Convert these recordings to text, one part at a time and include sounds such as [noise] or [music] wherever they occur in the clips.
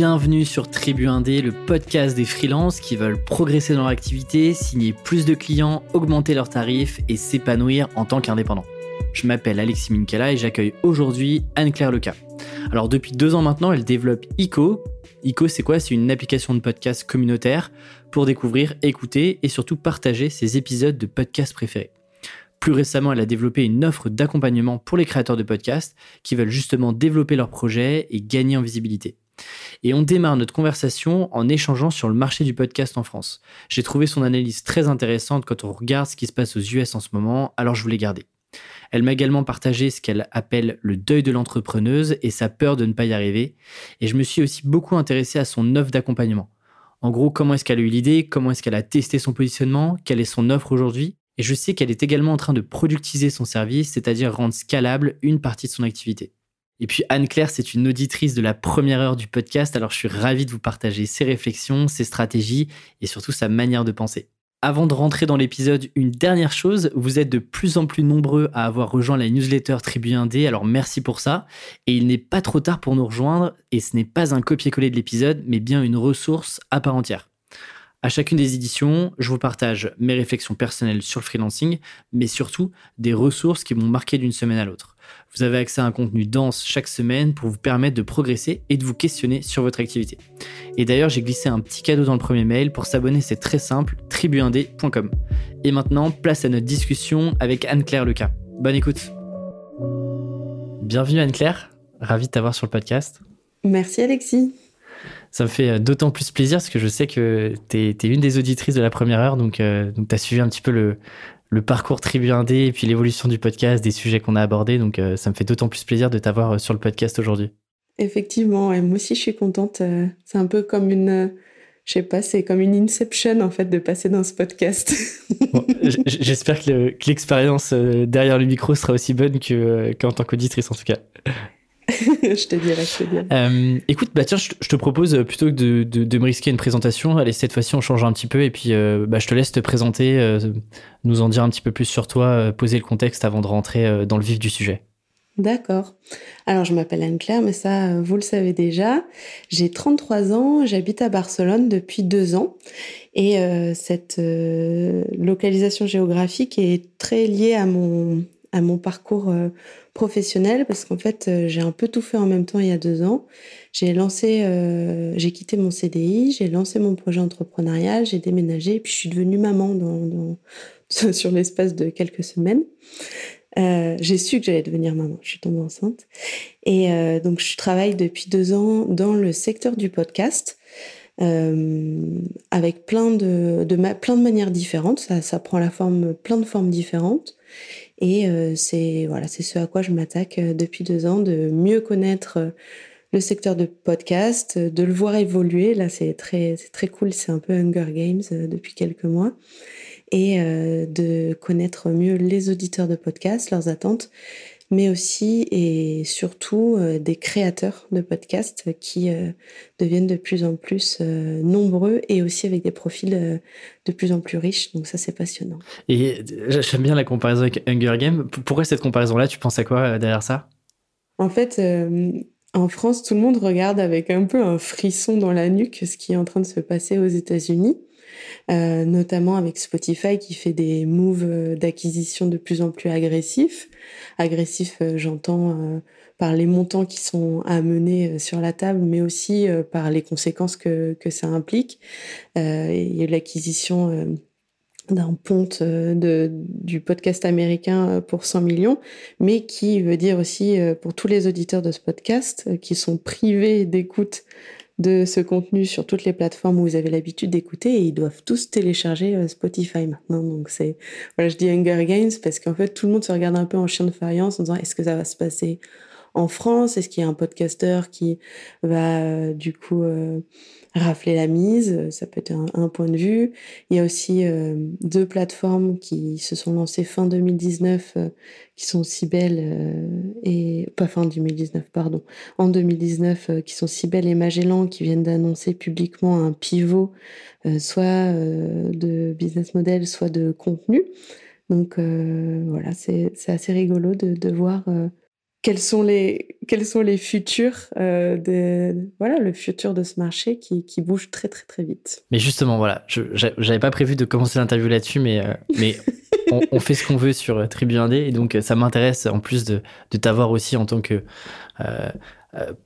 Bienvenue sur Tribu Indé, le podcast des freelances qui veulent progresser dans leur activité, signer plus de clients, augmenter leurs tarifs et s'épanouir en tant qu'indépendant. Je m'appelle Alexis Minkela et j'accueille aujourd'hui Anne-Claire Leca. Alors depuis deux ans maintenant, elle développe ICO. ICO, c'est quoi? C'est une application de podcast communautaire pour découvrir, écouter et surtout partager ses épisodes de podcast préférés. Plus récemment, elle a développé une offre d'accompagnement pour les créateurs de podcasts qui veulent justement développer leurs projets et gagner en visibilité. Et on démarre notre conversation en échangeant sur le marché du podcast en France. J'ai trouvé son analyse très intéressante quand on regarde ce qui se passe aux US en ce moment, alors je voulais garder. Elle m'a également partagé ce qu'elle appelle le deuil de l'entrepreneuse et sa peur de ne pas y arriver. Et je me suis aussi beaucoup intéressé à son offre d'accompagnement. En gros, comment est-ce qu'elle a eu l'idée, comment est-ce qu'elle a testé son positionnement, quelle est son offre aujourd'hui, et je sais qu'elle est également en train de productiser son service, c'est-à-dire rendre scalable une partie de son activité. Et puis Anne-Claire, c'est une auditrice de la première heure du podcast, alors je suis ravi de vous partager ses réflexions, ses stratégies et surtout sa manière de penser. Avant de rentrer dans l'épisode, une dernière chose, vous êtes de plus en plus nombreux à avoir rejoint la newsletter Tribu 1D, alors merci pour ça. Et il n'est pas trop tard pour nous rejoindre, et ce n'est pas un copier-coller de l'épisode, mais bien une ressource à part entière. À chacune des éditions, je vous partage mes réflexions personnelles sur le freelancing, mais surtout des ressources qui m'ont marqué d'une semaine à l'autre. Vous avez accès à un contenu dense chaque semaine pour vous permettre de progresser et de vous questionner sur votre activité. Et d'ailleurs, j'ai glissé un petit cadeau dans le premier mail. Pour s'abonner, c'est très simple, tribu1d.com. Et maintenant, place à notre discussion avec Anne-Claire Leca. Bonne écoute. Bienvenue Anne-Claire, ravi de t'avoir sur le podcast. Merci Alexis. Ça me fait euh, d'autant plus plaisir parce que je sais que tu es, une des auditrices de la première heure, donc, euh, donc tu as suivi un petit peu le, le parcours Tribu 1D et puis l'évolution du podcast, des sujets qu'on a abordés, donc euh, ça me fait d'autant plus plaisir de t'avoir sur le podcast aujourd'hui. Effectivement, et moi aussi je suis contente. C'est un peu comme une, je sais pas, c'est comme une inception en fait de passer dans ce podcast. [laughs] J'espère que l'expérience derrière le micro sera aussi bonne qu'en tant qu'auditrice en tout cas. [laughs] je te dirai, je te dirai. Euh, écoute, bah tiens, je, te propose euh, plutôt que de, de, me risquer une présentation, allez, cette fois-ci on change un petit peu et puis euh, bah, je te laisse te présenter, nous en dire un petit peu plus sur toi, poser le contexte avant de rentrer dans le vif du sujet. D'accord. Alors, je m'appelle Anne-Claire, mais ça, vous le savez déjà. J'ai 33 ans, j'habite à Barcelone depuis deux ans. Et cette localisation géographique est très liée à mon, à mon parcours professionnel parce qu'en fait, euh, j'ai un peu tout fait en même temps il y a deux ans. J'ai lancé, euh, j'ai quitté mon CDI, j'ai lancé mon projet entrepreneurial, j'ai déménagé, puis je suis devenue maman dans, [laughs] sur l'espace de quelques semaines. Euh, j'ai su que j'allais devenir maman. Je suis tombée enceinte. Et donc, je travaille depuis deux ans dans le secteur du podcast. avec plein de, de plein de manières différentes. Ça, ça prend la forme, plein de formes différentes. Et euh, c'est voilà, c'est ce à quoi je m'attaque euh, depuis deux ans, de mieux connaître euh, le secteur de podcast, de le voir évoluer. Là, c'est très, c'est très cool. C'est un peu Hunger Games depuis quelques mois. Et de connaître mieux les auditeurs de podcast, leurs attentes, mais aussi et surtout euh, des créateurs de podcasts qui euh, deviennent de plus en plus euh, nombreux et aussi avec des profils de plus en plus riches. Donc ça, c'est passionnant. Et j'aime bien la comparaison avec Hunger Games. Pourquoi cette comparaison-là? Tu penses à quoi derrière ça? En fait, en France, tout le monde regarde avec un peu un frisson dans la nuque ce qui est en train de se passer aux États-Unis. Euh, notamment avec Spotify qui fait des moves euh, d'acquisition de plus en plus agressifs. Agressifs, euh, j'entends par les montants qui sont à mener sur la table, mais aussi par les conséquences que, que ça implique. il y a l'acquisition d'un ponte du podcast américain pour 100 millions, mais qui veut dire aussi pour tous les auditeurs de ce podcast qui sont privés d'écoute de ce contenu sur toutes les plateformes où vous avez l'habitude d'écouter et ils doivent tous télécharger euh, Spotify maintenant. Donc c'est voilà, je dis Hunger Games parce qu'en fait tout le monde se regarde un peu en chien de faïence en disant est-ce que ça va se passer en France? Est-ce qu'il y a un podcasteur qui va euh, du coup euh, rafler la mise Ça peut être un, point de vue. Il y a aussi euh, deux plateformes qui se sont lancées fin 2019, qui sont Cybelle et pas fin 2019, pardon, en 2019, qui sont Cybelle et Magellan, qui viennent d'annoncer publiquement un pivot, soit de business model, soit de contenu. Donc voilà, c'est assez rigolo de, de voir quels sont les quels sont les futurs euh, de voilà le futur de ce marché qui, qui bouge très très très vite. Mais justement voilà, je j'avais pas prévu de commencer l'interview là-dessus, mais euh, mais [laughs] on, fait ce qu'on veut sur euh, Tribu Indé et donc ça m'intéresse en plus de de t'avoir aussi en tant que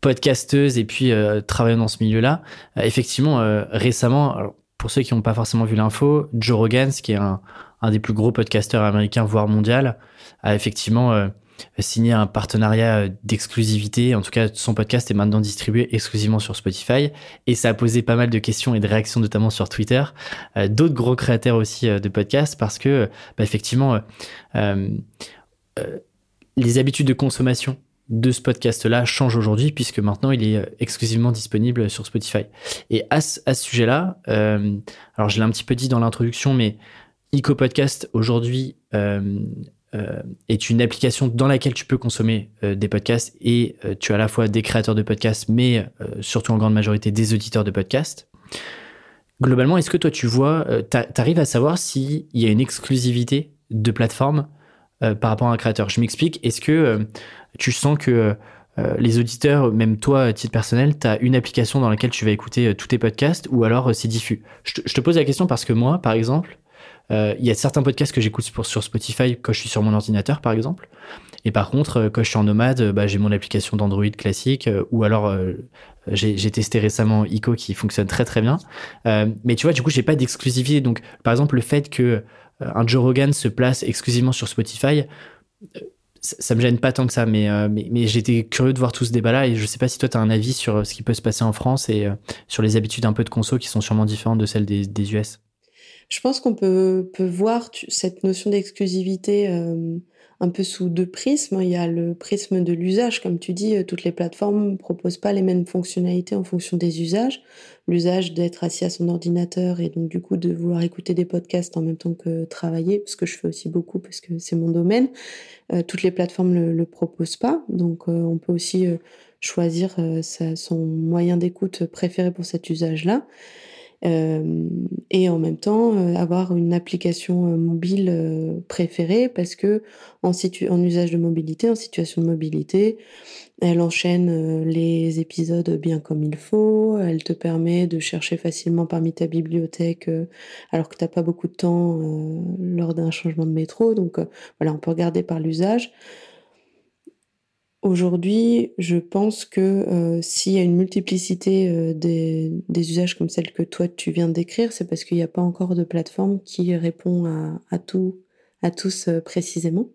podcasteuse et puis travaillant dans ce milieu-là. effectivement, récemment, pour ceux qui n'ont pas forcément vu l'info, Joe Rogan, qui est un, un des plus gros podcasteurs américains, voire mondial, a effectivement signé un partenariat euh, d'exclusivité. En tout cas, son podcast est maintenant distribué exclusivement sur Spotify. Et ça a posé pas mal de questions et de réactions, notamment sur Twitter. Euh, d'autres gros créateurs aussi euh, de podcasts, parce que, bah, effectivement, les habitudes de consommation de ce podcast-là changent aujourd'hui, puisque maintenant, il est exclusivement disponible sur Spotify. Et à ce, sujet-là, alors je l'ai un petit peu dit dans l'introduction, mais Eco Podcast aujourd'hui est une application dans laquelle tu peux consommer euh, des podcasts et euh, tu as à la fois des créateurs de podcasts, mais surtout en grande majorité des auditeurs de podcasts. Globalement, est-ce que toi tu vois, tu arrives à savoir s'il y a une exclusivité de plateforme par rapport à un créateur? Je m'explique, est-ce que tu sens que les auditeurs, même toi, à titre personnel, tu as une application dans laquelle tu vas écouter tous tes podcasts ou alors c'est diffus? Je te, pose la question parce que moi, par exemple, euh, il y a certains podcasts que j'écoute sur Spotify quand je suis sur mon ordinateur, par exemple. Et par contre, euh, quand je suis en nomade, euh, bah, j'ai mon application d'Android classique, ou alors j'ai testé récemment Ico qui fonctionne très très bien. mais tu vois, du coup, j'ai pas d'exclusivité. Donc, par exemple, le fait que un Joe Rogan se place exclusivement sur Spotify, ça, me gêne pas tant que ça. Mais, j'étais curieux de voir tout ce débat-là, et je sais pas si toi, tu as un avis sur ce qui peut se passer en France et sur les habitudes un peu de conso qui sont sûrement différentes de celles des US. Je pense qu'on peut, peut voir cette notion d'exclusivité euh, un peu sous deux prismes. Il y a le prisme de l'usage, comme tu dis, euh, toutes les plateformes ne proposent pas les mêmes fonctionnalités en fonction des usages. L'usage d'être assis à son ordinateur et donc du coup de vouloir écouter des podcasts en même temps que travailler, parce que je fais aussi beaucoup parce que c'est mon domaine. Euh, toutes les plateformes ne le, proposent pas, donc on peut aussi choisir son moyen d'écoute préféré pour cet usage-là. Euh, et en même temps euh, avoir une application euh, mobile préférée parce que en, usage de mobilité, en situation de mobilité, elle enchaîne les épisodes bien comme il faut, elle te permet de chercher facilement parmi ta bibliothèque alors que tu n'as pas beaucoup de temps lors d'un changement de métro. Donc voilà, on peut regarder par l'usage. Aujourd'hui, je pense que euh, s'il y a une multiplicité euh, des, usages comme celle que toi tu viens décrire, c'est parce qu'il n'y a pas encore de plateforme qui répond à, tout, à tous euh, précisément.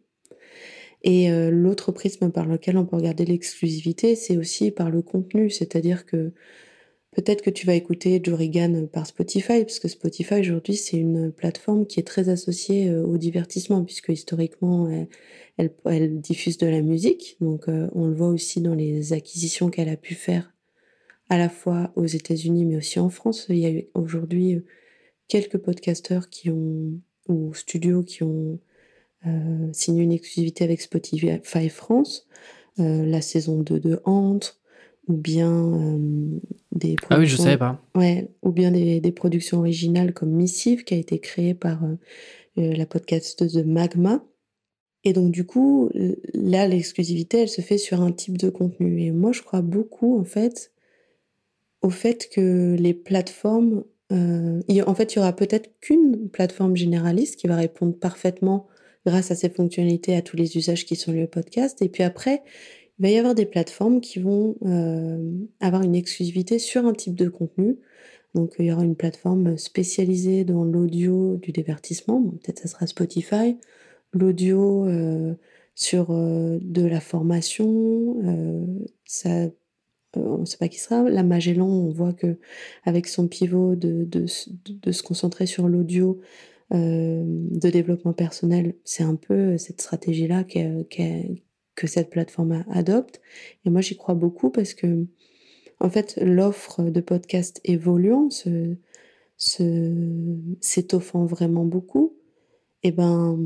Et l'autre prisme par lequel on peut regarder l'exclusivité, c'est aussi par le contenu, c'est-à-dire que peut-être que tu vas écouter Joe par Spotify, parce que Spotify aujourd'hui c'est une plateforme qui est très associée au divertissement, puisque historiquement elle, diffuse de la musique, donc euh, on le voit aussi dans les acquisitions qu'elle a pu faire à la fois aux États-Unis mais aussi en France. Il y a aujourd'hui euh, quelques podcasteurs qui ont ou studios qui ont euh, signé une exclusivité avec Spotify France, la saison 2 de Entre, ou bien des ah oui je savais pas ouais ou bien des, des, productions originales comme Missive qui a été créée par la podcasteuse de Magma et donc du coup, là, l'exclusivité, elle se fait sur un type de contenu. Et moi, je crois beaucoup, en fait, au fait que les plateformes... Euh, en fait, il y aura peut-être qu'une plateforme généraliste qui va répondre parfaitement grâce à ses fonctionnalités à tous les usages qui sont liés au podcast. Et puis après, il va y avoir des plateformes qui vont euh, avoir une exclusivité sur un type de contenu. Donc il y aura une plateforme spécialisée dans l'audio du divertissement. peut-être ça sera Spotify l'audio euh, sur euh, de la formation, ça, on ne sait pas qui sera. La Magellan, on voit que avec son pivot de, de, se concentrer sur l'audio de développement personnel, c'est un peu cette stratégie-là que cette plateforme adopte. Et moi, j'y crois beaucoup parce que, en fait, l'offre de podcast évoluant, s'étoffant vraiment beaucoup, et ben,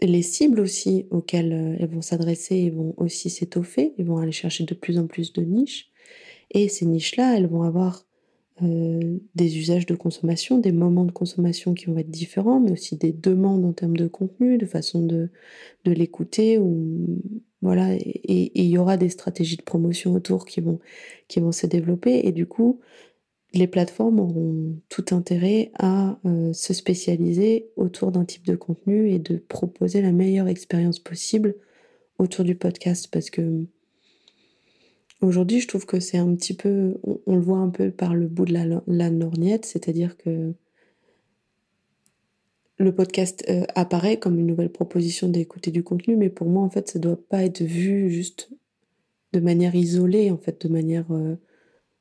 les cibles aussi auxquelles euh, elles vont s'adresser vont aussi s'étoffer, ils vont aller chercher de plus en plus de niches. Et ces niches-là, elles vont avoir euh, des usages de consommation, des moments de consommation qui vont être différents, mais aussi des demandes en termes de contenu, de façon de, de l'écouter ou, voilà, et il y aura des stratégies de promotion autour qui vont, qui vont se développer. Et du coup, les plateformes auront tout intérêt à euh, se spécialiser autour d'un type de contenu et de proposer la meilleure expérience possible autour du podcast. Parce que aujourd'hui, je trouve que c'est un petit peu, on, le voit un peu par le bout de la, lorgnette, c'est-à-dire que le podcast euh, apparaît comme une nouvelle proposition d'écouter du contenu, mais pour moi, en fait, ça ne doit pas être vu juste de manière isolée, en fait, de manière euh,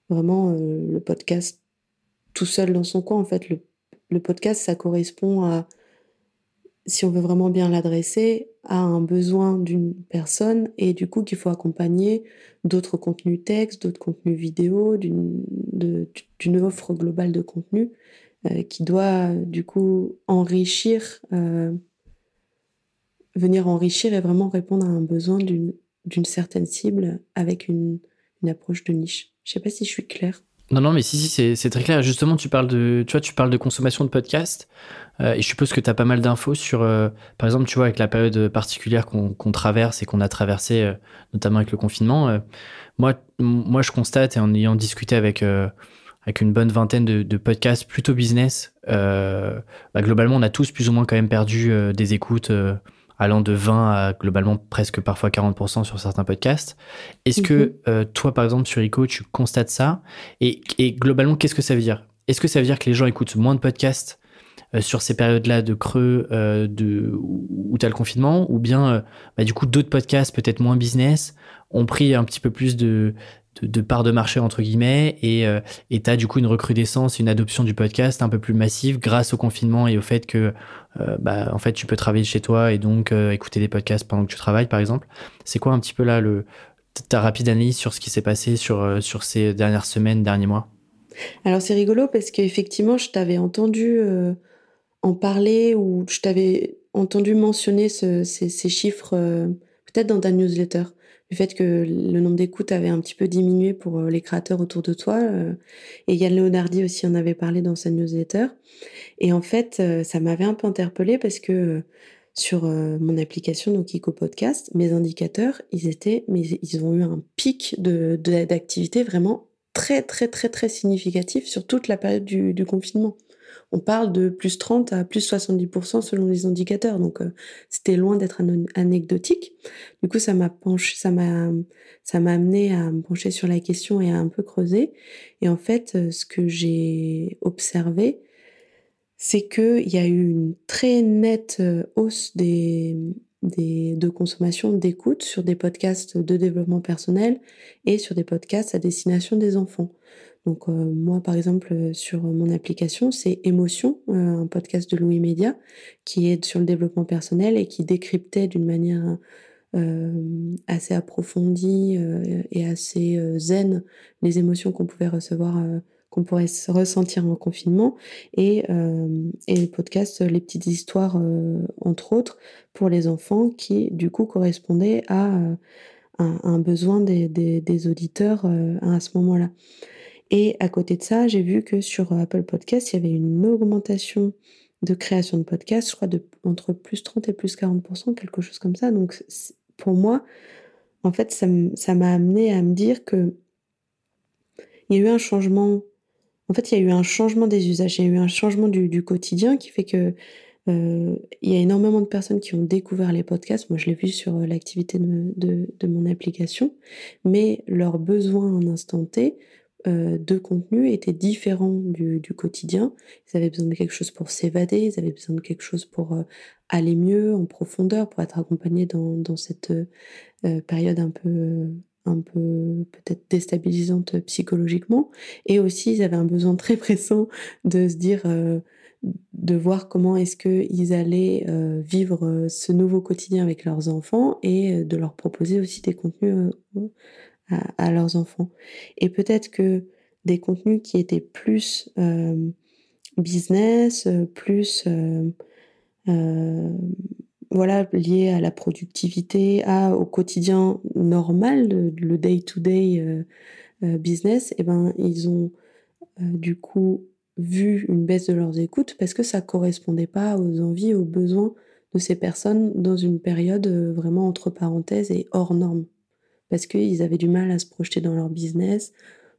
vraiment euh, le podcast tout seul dans son coin. En fait, le podcast, ça correspond à, si on veut vraiment bien l'adresser, à un besoin d'une personne et du coup qu'il faut accompagner d'autres contenus textes, d'autres contenus vidéo, d'une offre globale de contenu euh, qui doit du coup enrichir, euh, venir enrichir et vraiment répondre à un besoin d'une certaine cible avec une, une, approche de niche. Je sais pas si je suis claire. Non, non, mais si, si, c'est très clair. Justement, tu parles de, tu vois, tu parles de consommation de podcasts. Euh, et je suppose que tu as pas mal d'infos sur, par exemple, tu vois, avec la période particulière qu'on traverse et qu'on a traversé, notamment avec le confinement. moi, moi, je constate, et en ayant discuté avec avec une bonne vingtaine de, podcasts plutôt business. Euh, bah, globalement, on a tous plus ou moins quand même perdu euh, des écoutes euh, allant de 20 à globalement presque parfois 40% sur certains podcasts. Est-ce que mhm. toi, par exemple, sur ICO, tu constates ça? Et, globalement, qu'est-ce que ça veut dire? Est-ce que ça veut dire que les gens écoutent moins de podcasts sur ces périodes-là de creux de, où tu as le confinement? Ou bien bah, du coup d'autres podcasts peut-être moins business ont pris un petit peu plus de, de, part de marché entre guillemets et euh, tu as du coup une recrudescence, une adoption du podcast un peu plus massive grâce au confinement et au fait que euh, bah, en fait tu peux travailler chez toi et donc euh, écouter des podcasts pendant que tu travailles par exemple. C'est quoi un petit peu là le ta rapide analyse sur ce qui s'est passé sur, sur ces dernières semaines, derniers mois? Alors c'est rigolo parce qu'effectivement je t'avais entendu en parler ou je t'avais entendu mentionner ces, ces, chiffres peut-être dans ta newsletter du fait que le nombre d'écoutes avait un petit peu diminué pour euh, les créateurs autour de toi. Euh, et Yann Leonardi aussi en avait parlé dans sa newsletter. Et en fait, euh, ça m'avait un peu interpellé parce que sur mon application, donc Ico Podcast, mes indicateurs, ils étaient, mais ils ont eu un pic de d'activité vraiment très, très, très, très significatif sur toute la période du confinement on parle de plus 30 à plus 70% selon les indicateurs. Donc, euh, c'était loin d'être anecdotique. Du coup, ça m'a penché, ça m'a, ça m'a amené à me pencher sur la question et à un peu creuser. Et en fait, euh, ce que j'ai observé, c'est qu'il y a eu une très nette euh, hausse des, des, de consommation d'écoute sur des podcasts de développement personnel et sur des podcasts à destination des enfants. Donc euh, moi, par exemple, euh, sur mon application, c'est Émotion, euh, un podcast de Louis Média, qui est sur le développement personnel et qui décryptait d'une manière assez approfondie et assez zen les émotions qu'on pouvait recevoir, qu'on pourrait ressentir en confinement, et, et le podcast Les petites histoires, entre autres, pour les enfants, qui du coup correspondaient à un, besoin des, des auditeurs à ce moment-là. Et à côté de ça, j'ai vu que sur Apple Podcast, il y avait une augmentation de création de podcasts, je crois de entre plus 30 et plus 40%, quelque chose comme ça. Donc pour moi, en fait, ça m'a amené à me dire que il y a eu un changement. En fait, il y a eu un changement des usages, il y a eu un changement du, quotidien qui fait que euh, il y a énormément de personnes qui ont découvert les podcasts. Moi, je l'ai vu sur euh, l'activité de, de, mon application, mais leurs besoins en instant T euh, de contenu étaient différents du, quotidien. Ils avaient besoin de quelque chose pour s'évader, ils avaient besoin de quelque chose pour euh, aller mieux, en profondeur, pour être accompagnés dans, cette euh, période un peu, un peu peut-être déstabilisante psychologiquement. Et aussi, ils avaient un besoin très pressant de se dire, de voir comment est-ce qu'ils allaient vivre ce nouveau quotidien avec leurs enfants et de leur proposer aussi des contenus à, leurs enfants. Et peut-être que des contenus qui étaient plus euh, business, euh, plus euh, voilà liés à la productivité, à au quotidien normal, le day-to-day business, et eh ben ils ont du coup vu une baisse de leurs écoutes parce que ça correspondait pas aux envies, aux besoins de ces personnes dans une période vraiment entre parenthèses et hors norme. Parce qu'ils avaient du mal à se projeter dans leur business,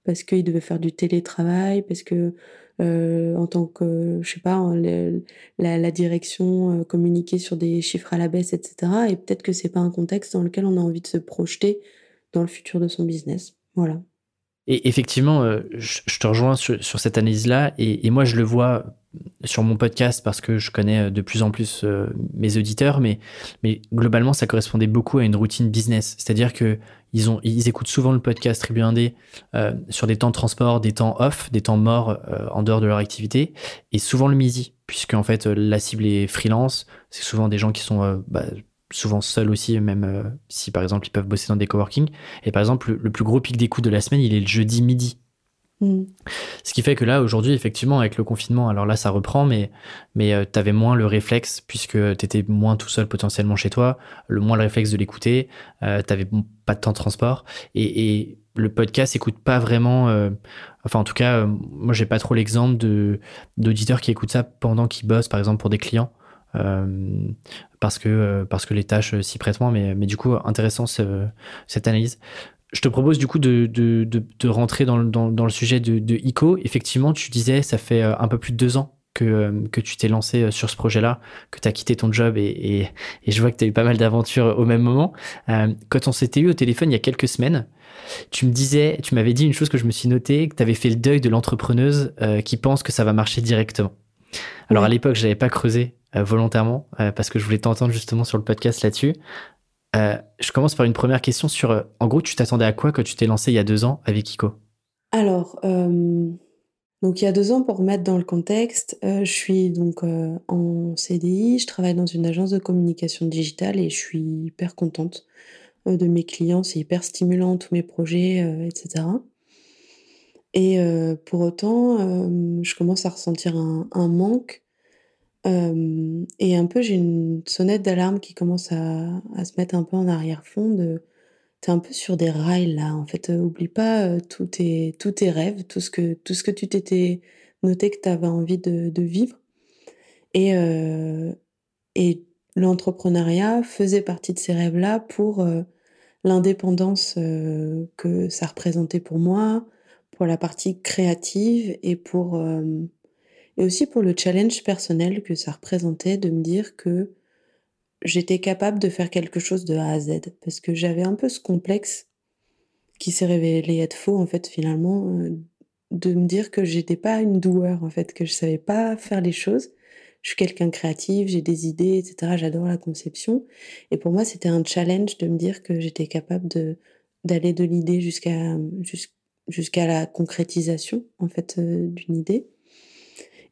parce qu'ils devaient faire du télétravail, parce que euh, en tant que, je sais pas, la, la, direction euh, communiquer sur des chiffres à la baisse, etc. Et peut-être que c'est pas un contexte dans lequel on a envie de se projeter dans le futur de son business. Voilà. Et effectivement, euh, je, te rejoins sur, cette analyse-là, et, moi je le vois sur mon podcast parce que je connais de plus en plus mes auditeurs, mais, globalement ça correspondait beaucoup à une routine business. C'est-à-dire que ils, ont, ils écoutent souvent le podcast Tribu Indé euh, sur des temps de transport, des temps off, des temps morts euh, en dehors de leur activité, et souvent le midi, puisque en fait la cible est freelance, c'est souvent des gens qui sont euh, bah, souvent seuls aussi, même si par exemple ils peuvent bosser dans des coworking. Et par exemple, le, plus gros pic d'écoute de la semaine, il est le jeudi midi. Mm. Ce qui fait que là, aujourd'hui, effectivement, avec le confinement, alors là, ça reprend, mais, mais euh, tu avais moins le réflexe, puisque tu étais moins tout seul potentiellement chez toi, le moins le réflexe de l'écouter, euh, tu n'avais pas de temps de transport, et, le podcast écoute pas vraiment. Euh, enfin, en tout cas, moi, j'ai pas trop l'exemple d'auditeurs qui écoutent ça pendant qu'ils bossent, par exemple, pour des clients. Parce que parce que les tâches s'y prêtent moins mais mais du coup intéressant cette analyse je te propose du coup de, de, de, rentrer dans, dans, dans, le sujet de, de ICO. Effectivement, tu disais, ça fait euh, un peu plus de deux ans que, euh, que tu t'es lancé euh, sur ce projet-là, que tu as quitté ton job et, et, et, je vois que tu as eu pas mal d'aventures au même moment. quand on s'était eu au téléphone il y a quelques semaines, tu me disais, tu m'avais dit une chose que je me suis noté, que tu avais fait le deuil de l'entrepreneuse qui pense que ça va marcher directement. Alors à l'époque, je n'avais pas creusé volontairement parce que je voulais t'entendre justement sur le podcast là-dessus. Euh, je commence par une première question sur, euh, en gros, tu t'attendais à quoi quand tu t'es lancé il y a deux ans avec Iko Alors, euh, donc il y a deux ans, pour remettre dans le contexte, je suis donc en CDI, je travaille dans une agence de communication digitale et je suis hyper contente de mes clients, c'est hyper stimulant, tous mes projets, etc. Et pour autant, je commence à ressentir un manque et un peu, j'ai une sonnette d'alarme qui commence à se mettre un peu en arrière-fond de tu un peu sur des rails là, en fait, oublie pas, tous tes tous tes rêves, tout ce que tout ce que tu t'étais noté que tu avais envie de vivre. Et et l'entrepreneuriat faisait partie de ces rêves-là pour, l'indépendance, que ça représentait pour moi, pour la partie créative et pour, et aussi pour le challenge personnel que ça représentait de me dire que j'étais capable de faire quelque chose de A à Z. Parce que j'avais un peu ce complexe qui s'est révélé être faux, en fait, finalement, euh, de me dire que j'étais pas une doueur, en fait, que je savais pas faire les choses. Je suis quelqu'un créatif, j'ai des idées, etc. J'adore la conception. Et pour moi, c'était un challenge de me dire que j'étais capable d'aller de l'idée jusqu'à jusqu'à la concrétisation, en fait, euh, d'une idée.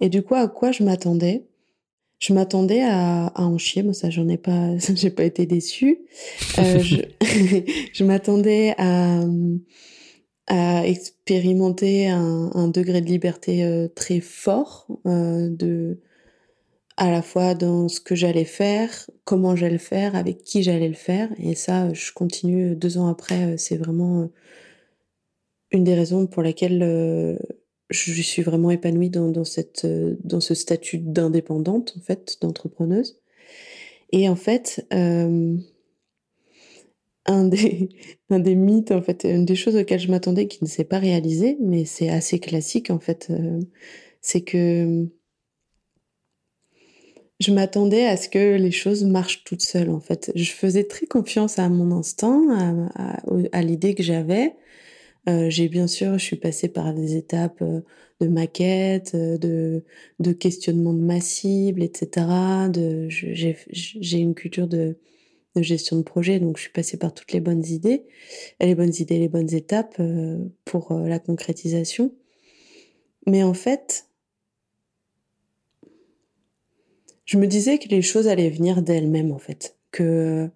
Et du coup, à quoi je m'attendais? Je m'attendais à, à, en chier, moi ça j'en ai pas, [laughs] j'ai pas été déçue. Euh, [laughs] je, [laughs] je m'attendais à, à expérimenter un, un, degré de liberté euh, très fort, euh, de à la fois dans ce que j'allais faire, comment j'allais le faire, avec qui j'allais le faire. Et ça, je continue deux ans après. C'est vraiment une des raisons pour lesquelles je suis vraiment épanouie dans, cette, euh, dans ce statut d'indépendante, en fait, d'entrepreneuse. Et en fait, euh, un, des, [laughs] un des mythes, en fait, une des choses auxquelles je m'attendais qui ne s'est pas réalisé, mais c'est assez classique, en fait, euh, c'est que je m'attendais à ce que les choses marchent toutes seules, en fait. Je faisais très confiance à mon instinct, à l'idée que j'avais. Euh, j'ai bien sûr, je suis passée par des étapes euh, de maquette, euh, de, de questionnement de ma cible, etc. J'ai une culture de, de, gestion de projet, donc je suis passée par toutes les bonnes idées, les bonnes idées, les bonnes étapes pour la concrétisation. Mais en fait, je me disais que les choses allaient venir d'elles-mêmes, en fait. Que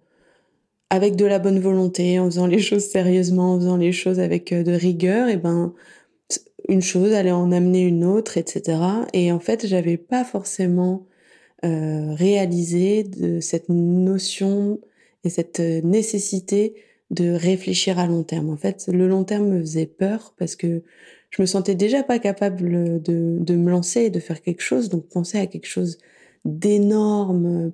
avec de la bonne volonté, en faisant les choses sérieusement, en faisant les choses avec euh, de rigueur, et ben une chose allait en amener une autre, etc. Et en fait, j'avais pas forcément euh, réalisé de cette notion et cette euh, nécessité de réfléchir à long terme. En fait, le long terme me faisait peur parce que je me sentais déjà pas capable de, de me lancer et de faire quelque chose, donc penser à quelque chose d'énorme,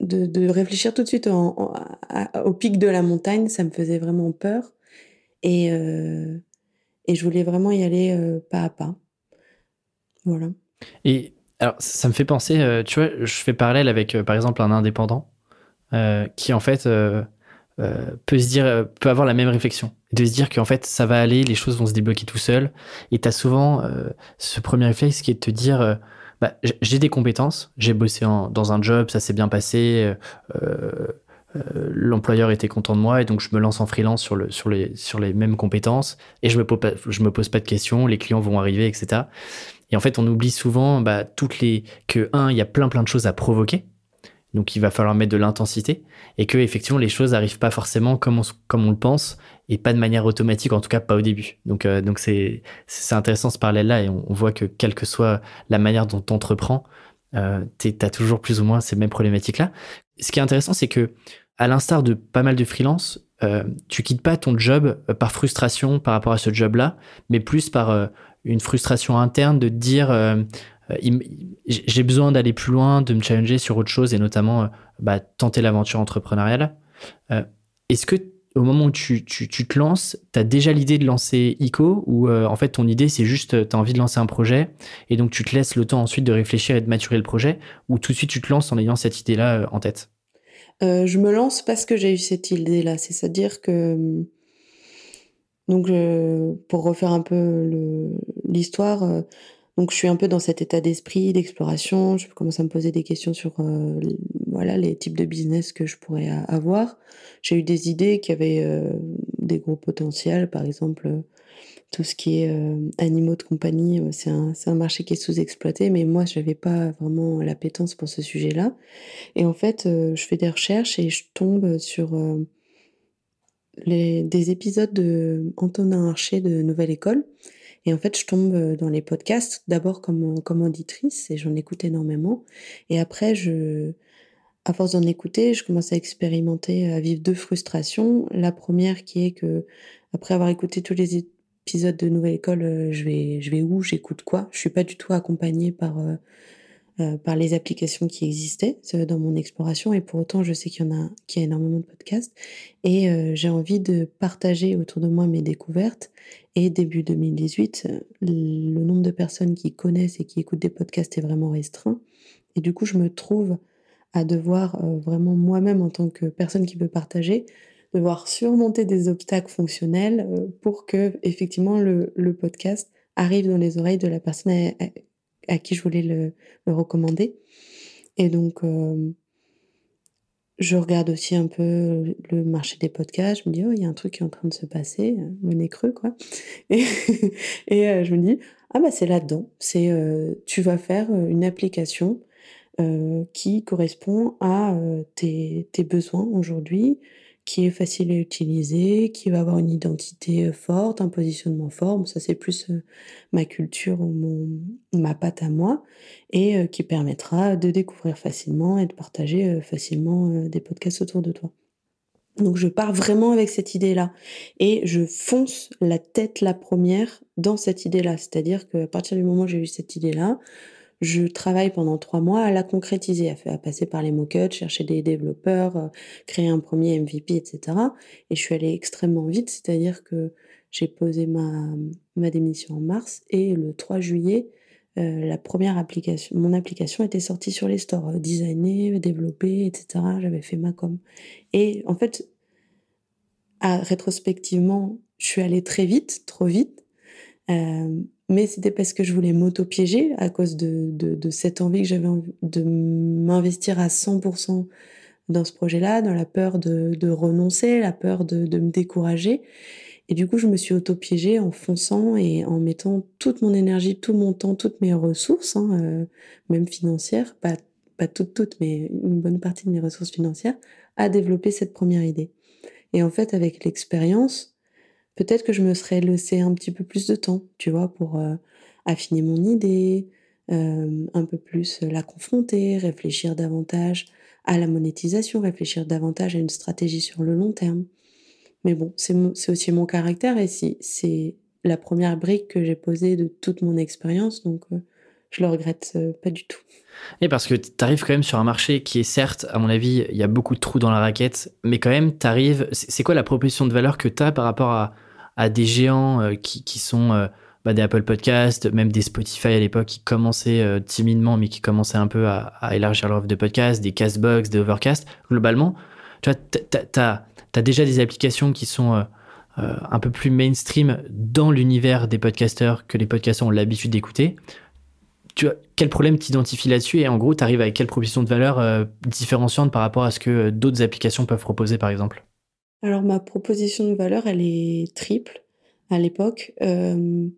de, réfléchir tout de suite au pic de la montagne, ça me faisait vraiment peur. Et, et je voulais vraiment y aller pas à pas. Voilà. Et alors, ça me fait penser, tu vois, je fais parallèle avec, par exemple, un indépendant qui, en fait, peut se dire, peut avoir la même réflexion. De se dire qu'en fait, ça va aller, les choses vont se débloquer tout seul. Et tu as souvent ce premier réflexe qui est de te dire, bah, j'ai des compétences, j'ai bossé dans un job, ça s'est bien passé, euh, euh, l'employeur était content de moi et donc je me lance en freelance sur, le, sur, les, mêmes compétences et je me, pose pas, me pose pas de questions, les clients vont arriver, etc. Et en fait, on oublie souvent bah, toutes les, que, un, il y a plein plein de choses à provoquer donc il va falloir mettre de l'intensité et que effectivement les choses n'arrivent pas forcément comme on, comme on le pense et pas de manière automatique, en tout cas pas au début. Donc euh, donc c'est c'est intéressant ce parallèle là et on, voit que quelle que soit la manière dont tu entreprends, euh, tu as toujours plus ou moins ces mêmes problématiques là. Ce qui est intéressant c'est que à l'instar de pas mal de freelance, euh, tu quittes pas ton job euh, par frustration par rapport à ce job là, mais plus par une frustration interne de te dire j'ai besoin d'aller plus loin, de me challenger sur autre chose et notamment euh, bah, tenter l'aventure entrepreneuriale. Euh, est-ce que au moment où tu, tu, te lances, tu as déjà l'idée de lancer ICO ou en fait ton idée c'est juste tu as envie de lancer un projet et donc tu te laisses le temps ensuite de réfléchir et de maturer le projet ou tout de suite tu te lances en ayant cette idée-là en tête? Je me lance parce que j'ai eu cette idée-là, c'est-à-dire que donc pour refaire un peu l'histoire, donc je suis un peu dans cet état d'esprit d'exploration. Je commence à me poser des questions sur euh, voilà les types de business que je pourrais avoir. J'ai eu des idées qui avaient euh, des gros potentiels, par exemple tout ce qui est euh, animaux de compagnie, c'est un, un marché qui est sous-exploité, mais moi je n'avais pas vraiment l'appétence pour ce sujet-là. Et en fait, je fais des recherches et je tombe sur les, des épisodes de Antonin Archer de Nouvelle École et en fait, je tombe euh, dans les podcasts, d'abord comme, euh, comme auditrice, et j'en écoute énormément. Et après, à force d'en écouter, je commence à expérimenter, à vivre deux frustrations. La première qui est que, après avoir écouté tous les épisodes de Nouvelle École, euh, je vais, je vais où, j'écoute quoi? Je suis pas du tout accompagnée par, euh, par les applications qui existaient dans mon exploration. Et pour autant je sais qu'il y en a qu'il y a énormément de podcasts. Et euh, j'ai envie de partager autour de moi mes découvertes. Et début 2018 le nombre de personnes qui connaissent et qui écoutent des podcasts est vraiment restreint. Et du coup je me trouve à devoir euh, vraiment moi-même en tant que personne qui peut partager devoir surmonter des obstacles fonctionnels pour que effectivement le, podcast arrive dans les oreilles de la personne qui je voulais le, recommander. Et donc, euh, je regarde aussi un peu le marché des podcasts. Je me dis, oh, il y a un truc qui est en train de se passer, le nez creux, quoi. [laughs] Et, euh, je me dis, ah, bah, c'est là-dedans. C'est, euh, tu vas faire une application qui correspond à tes besoins aujourd'hui, qui est facile à utiliser, qui va avoir une identité euh, forte, un positionnement fort. Ça, c'est plus euh, ma culture ou ma patte à moi, et euh, qui permettra de découvrir facilement et de partager facilement des podcasts autour de toi. Donc je pars vraiment avec cette idée-là et je fonce la tête la première dans cette idée-là. C'est-à-dire qu'à partir du moment où j'ai eu cette idée-là, je travaille pendant trois mois à la concrétiser, à, passer par les mock-ups, chercher des développeurs, euh, créer un premier MVP, etc. Et je suis allée extrêmement vite, c'est-à-dire que j'ai posé ma, ma démission en mars et le 3 juillet, euh, la première application, mon application était sortie sur les stores, euh, designée, développée, etc. J'avais fait ma com. Et en fait, à, rétrospectivement, je suis allée très vite, trop vite. Mais c'était parce que je voulais m'auto-piéger à cause de, de, de, cette envie que j'avais de m'investir à 100% dans ce projet-là, dans la peur de, de renoncer, la peur de, de, me décourager. Et du coup, je me suis auto-piégée en fonçant et en mettant toute mon énergie, tout mon temps, toutes mes ressources, hein, euh, même financières, pas, pas toutes, toutes, mais une bonne partie de mes ressources financières, à développer cette première idée. Et en fait, avec l'expérience, peut-être que je me serais laissé un petit peu plus de temps, tu vois, pour euh, affiner mon idée, euh, un peu plus la confronter, réfléchir davantage à la monétisation, réfléchir davantage à une stratégie sur le long terme. Mais bon, c'est aussi mon caractère et c'est la première brique que j'ai posée de toute mon expérience, donc euh, je le regrette pas du tout. Et parce que tu arrives quand même sur un marché qui est certes, à mon avis, il y a beaucoup de trous dans la raquette, mais quand même, tu arrives. C'est quoi la proposition de valeur que tu as par rapport à, à des géants euh, qui, qui, sont euh, bah, des Apple Podcasts, même des Spotify à l'époque qui commençaient euh, timidement, mais qui commençaient un peu à, élargir leur offre de podcasts, des Castbox, des Overcast. Globalement, tu vois, tu as, déjà des applications qui sont un peu plus mainstream dans l'univers des podcasteurs que les podcasteurs ont l'habitude d'écouter tu quel problème t'identifies là-dessus et en gros, tu arrives avec quelle proposition de valeur euh, différenciante par rapport à ce que d'autres applications peuvent proposer, par exemple? Alors, ma proposition de valeur, elle est triple à l'époque. Euh,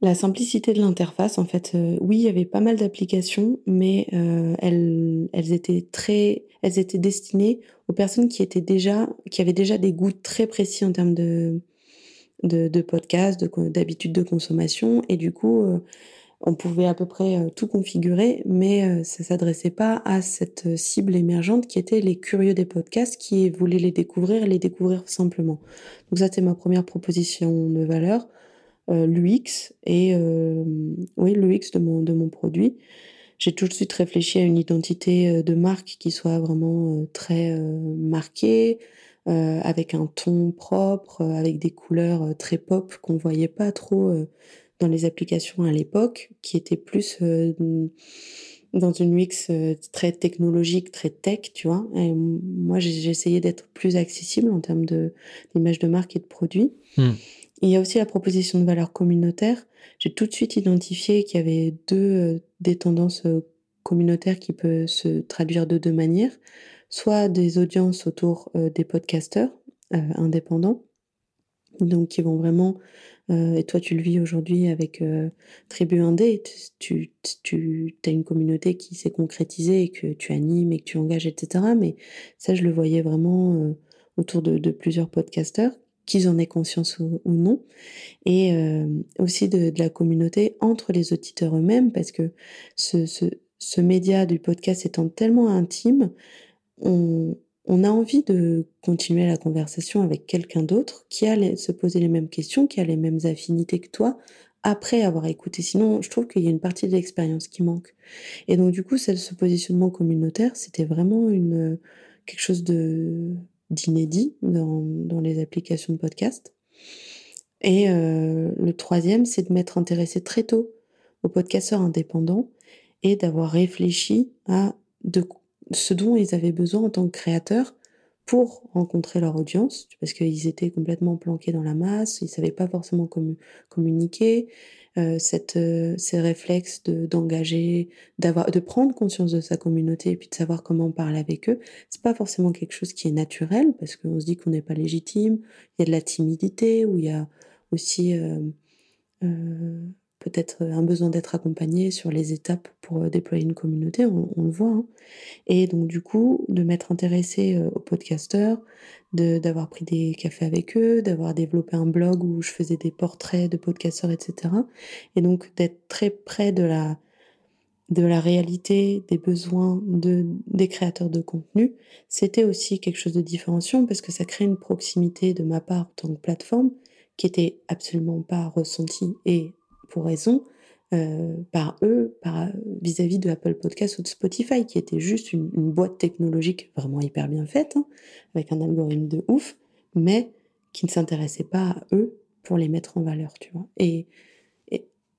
la simplicité de l'interface, en fait, oui, il y avait pas mal d'applications, mais elles, elles étaient très, elles étaient destinées aux personnes qui étaient déjà, qui avaient déjà des goûts très précis en termes de, de, de d'habitudes de, de, consommation, et du coup, on pouvait à peu près euh, tout configurer, mais euh, ça s'adressait pas à cette euh, cible émergente qui était les curieux des podcasts qui voulaient les découvrir les découvrir simplement. Donc ça, c'était ma première proposition de valeur, l'UX et oui, l'UX de mon, de mon produit. J'ai tout de suite réfléchi à une identité de marque qui soit vraiment très marquée, avec un ton propre, avec des couleurs très pop qu'on voyait pas trop dans les applications à l'époque, qui étaient plus euh, dans une UX euh, très technologique, très tech, tu vois. Et moi, j'ai essayé d'être plus accessible en termes d'image de, de, marque et de produits. Hmm. Il y a aussi la proposition de valeur communautaire. J'ai tout de suite identifié qu'il y avait deux euh, des tendances communautaires qui peuvent se traduire de deux manières. Soit des audiences autour des podcasteurs indépendants, donc qui vont vraiment euh, et toi, tu le vis aujourd'hui avec euh, Tribu Indé. Tu, tu, as une communauté qui s'est concrétisée et que tu animes et que tu engages, etc. Mais ça, je le voyais vraiment euh, autour de, plusieurs podcasteurs, qu'ils en aient conscience ou, non. Et aussi de, la communauté entre les auditeurs eux-mêmes, parce que ce, ce média du podcast étant tellement intime, on, on a envie de continuer la conversation avec quelqu'un d'autre qui a se poser les mêmes questions, qui a les mêmes affinités que toi, après avoir écouté. Sinon, je trouve qu'il y a une partie de l'expérience qui manque. Et donc, du coup, ce positionnement communautaire, c'était vraiment une, quelque chose de, d'inédit dans, dans, les applications de podcast. Et euh, le troisième, c'est de m'être intéressé très tôt aux podcasteurs indépendants et d'avoir réfléchi à de ce dont ils avaient besoin en tant que créateurs pour rencontrer leur audience, parce qu'ils étaient complètement planqués dans la masse, ils savaient pas forcément communiquer. Euh, cette, euh, ces réflexes de d'engager, d'avoir, de prendre conscience de sa communauté et puis de savoir comment parler avec eux, c'est pas forcément quelque chose qui est naturel parce qu'on se dit qu'on n'est pas légitime. Il y a de la timidité ou il y a aussi euh, euh peut-être un besoin d'être accompagné sur les étapes pour euh, déployer une communauté, on, le voit. Hein. Et donc du coup, de m'être intéressé euh, aux podcasteurs, d'avoir pris des cafés avec eux, d'avoir développé un blog où je faisais des portraits de podcasteurs, etc. Et donc d'être très près de la, de la réalité des besoins de, des créateurs de contenu, c'était aussi quelque chose de différenciant parce que ça crée une proximité de ma part en tant que plateforme qui était absolument pas ressentie et pour raison euh, par eux, par vis-à-vis de Apple Podcast ou de Spotify, qui était juste une, boîte technologique vraiment hyper bien faite, hein, avec un algorithme de ouf, mais qui ne s'intéressait pas à eux pour les mettre en valeur, tu vois. Et,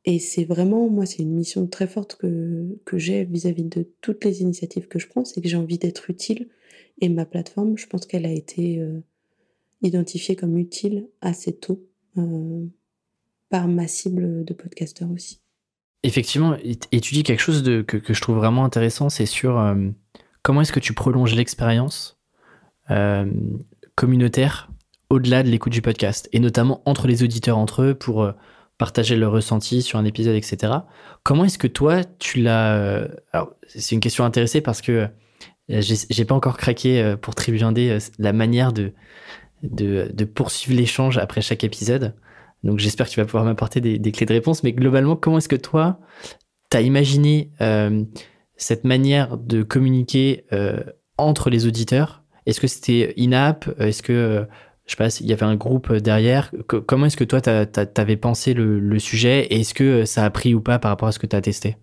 et, c'est vraiment, moi, c'est une mission très forte que, que j'ai vis-à-vis de toutes les initiatives que je prends, c'est que j'ai envie d'être utile. Et ma plateforme, je pense qu'elle a été euh, identifiée comme utile assez tôt. Euh, par ma cible de podcasteurs aussi. Effectivement, et tu dis quelque chose de, que, que, je trouve vraiment intéressant, c'est sur euh, comment est-ce que tu prolonges l'expérience euh, communautaire au-delà de l'écoute du podcast, et notamment entre les auditeurs entre eux pour euh, partager leur ressenti sur un épisode, etc. Comment est-ce que toi, tu l'as... c'est une question intéressée parce que j'ai pas encore craqué pour Tribu la manière de, de poursuivre l'échange après chaque épisode. Donc j'espère que tu vas pouvoir m'apporter des, clés de réponse. Mais globalement, comment est-ce que toi, tu as imaginé euh, cette manière de communiquer euh, entre les auditeurs? Est-ce que c'était in-app? Est-ce que, euh, je sais pas, il y avait un groupe derrière? Comment est-ce que toi, tu avais pensé le, sujet? Et est-ce que ça a pris ou pas par rapport à ce que tu as testé?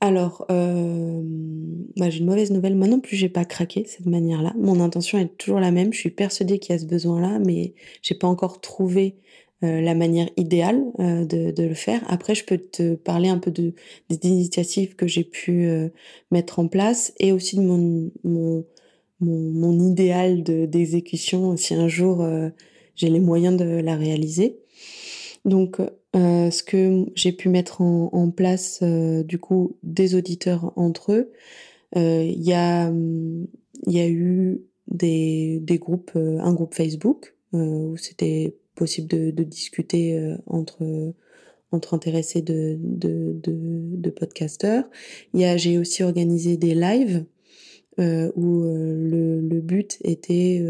Alors, bah, j'ai une mauvaise nouvelle. Moi non plus, j'ai pas craqué de cette manière-là. Mon intention est toujours la même. Je suis persuadée qu'il y a ce besoin-là, mais j'ai pas encore trouvé euh, la manière idéale euh, de, le faire. Après, je peux te parler un peu de, des initiatives que j'ai pu mettre en place et aussi de mon, idéal d'exécution si un jour j'ai les moyens de la réaliser. Donc, euh, ce que j'ai pu mettre en, place, euh, du coup, des auditeurs entre eux, euh, il y, a, y a eu des, des groupes, un groupe Facebook où c'était possible de, de discuter entre entre intéressés de, de, de, de podcasteurs. J'ai aussi organisé des lives euh, où le, le, but était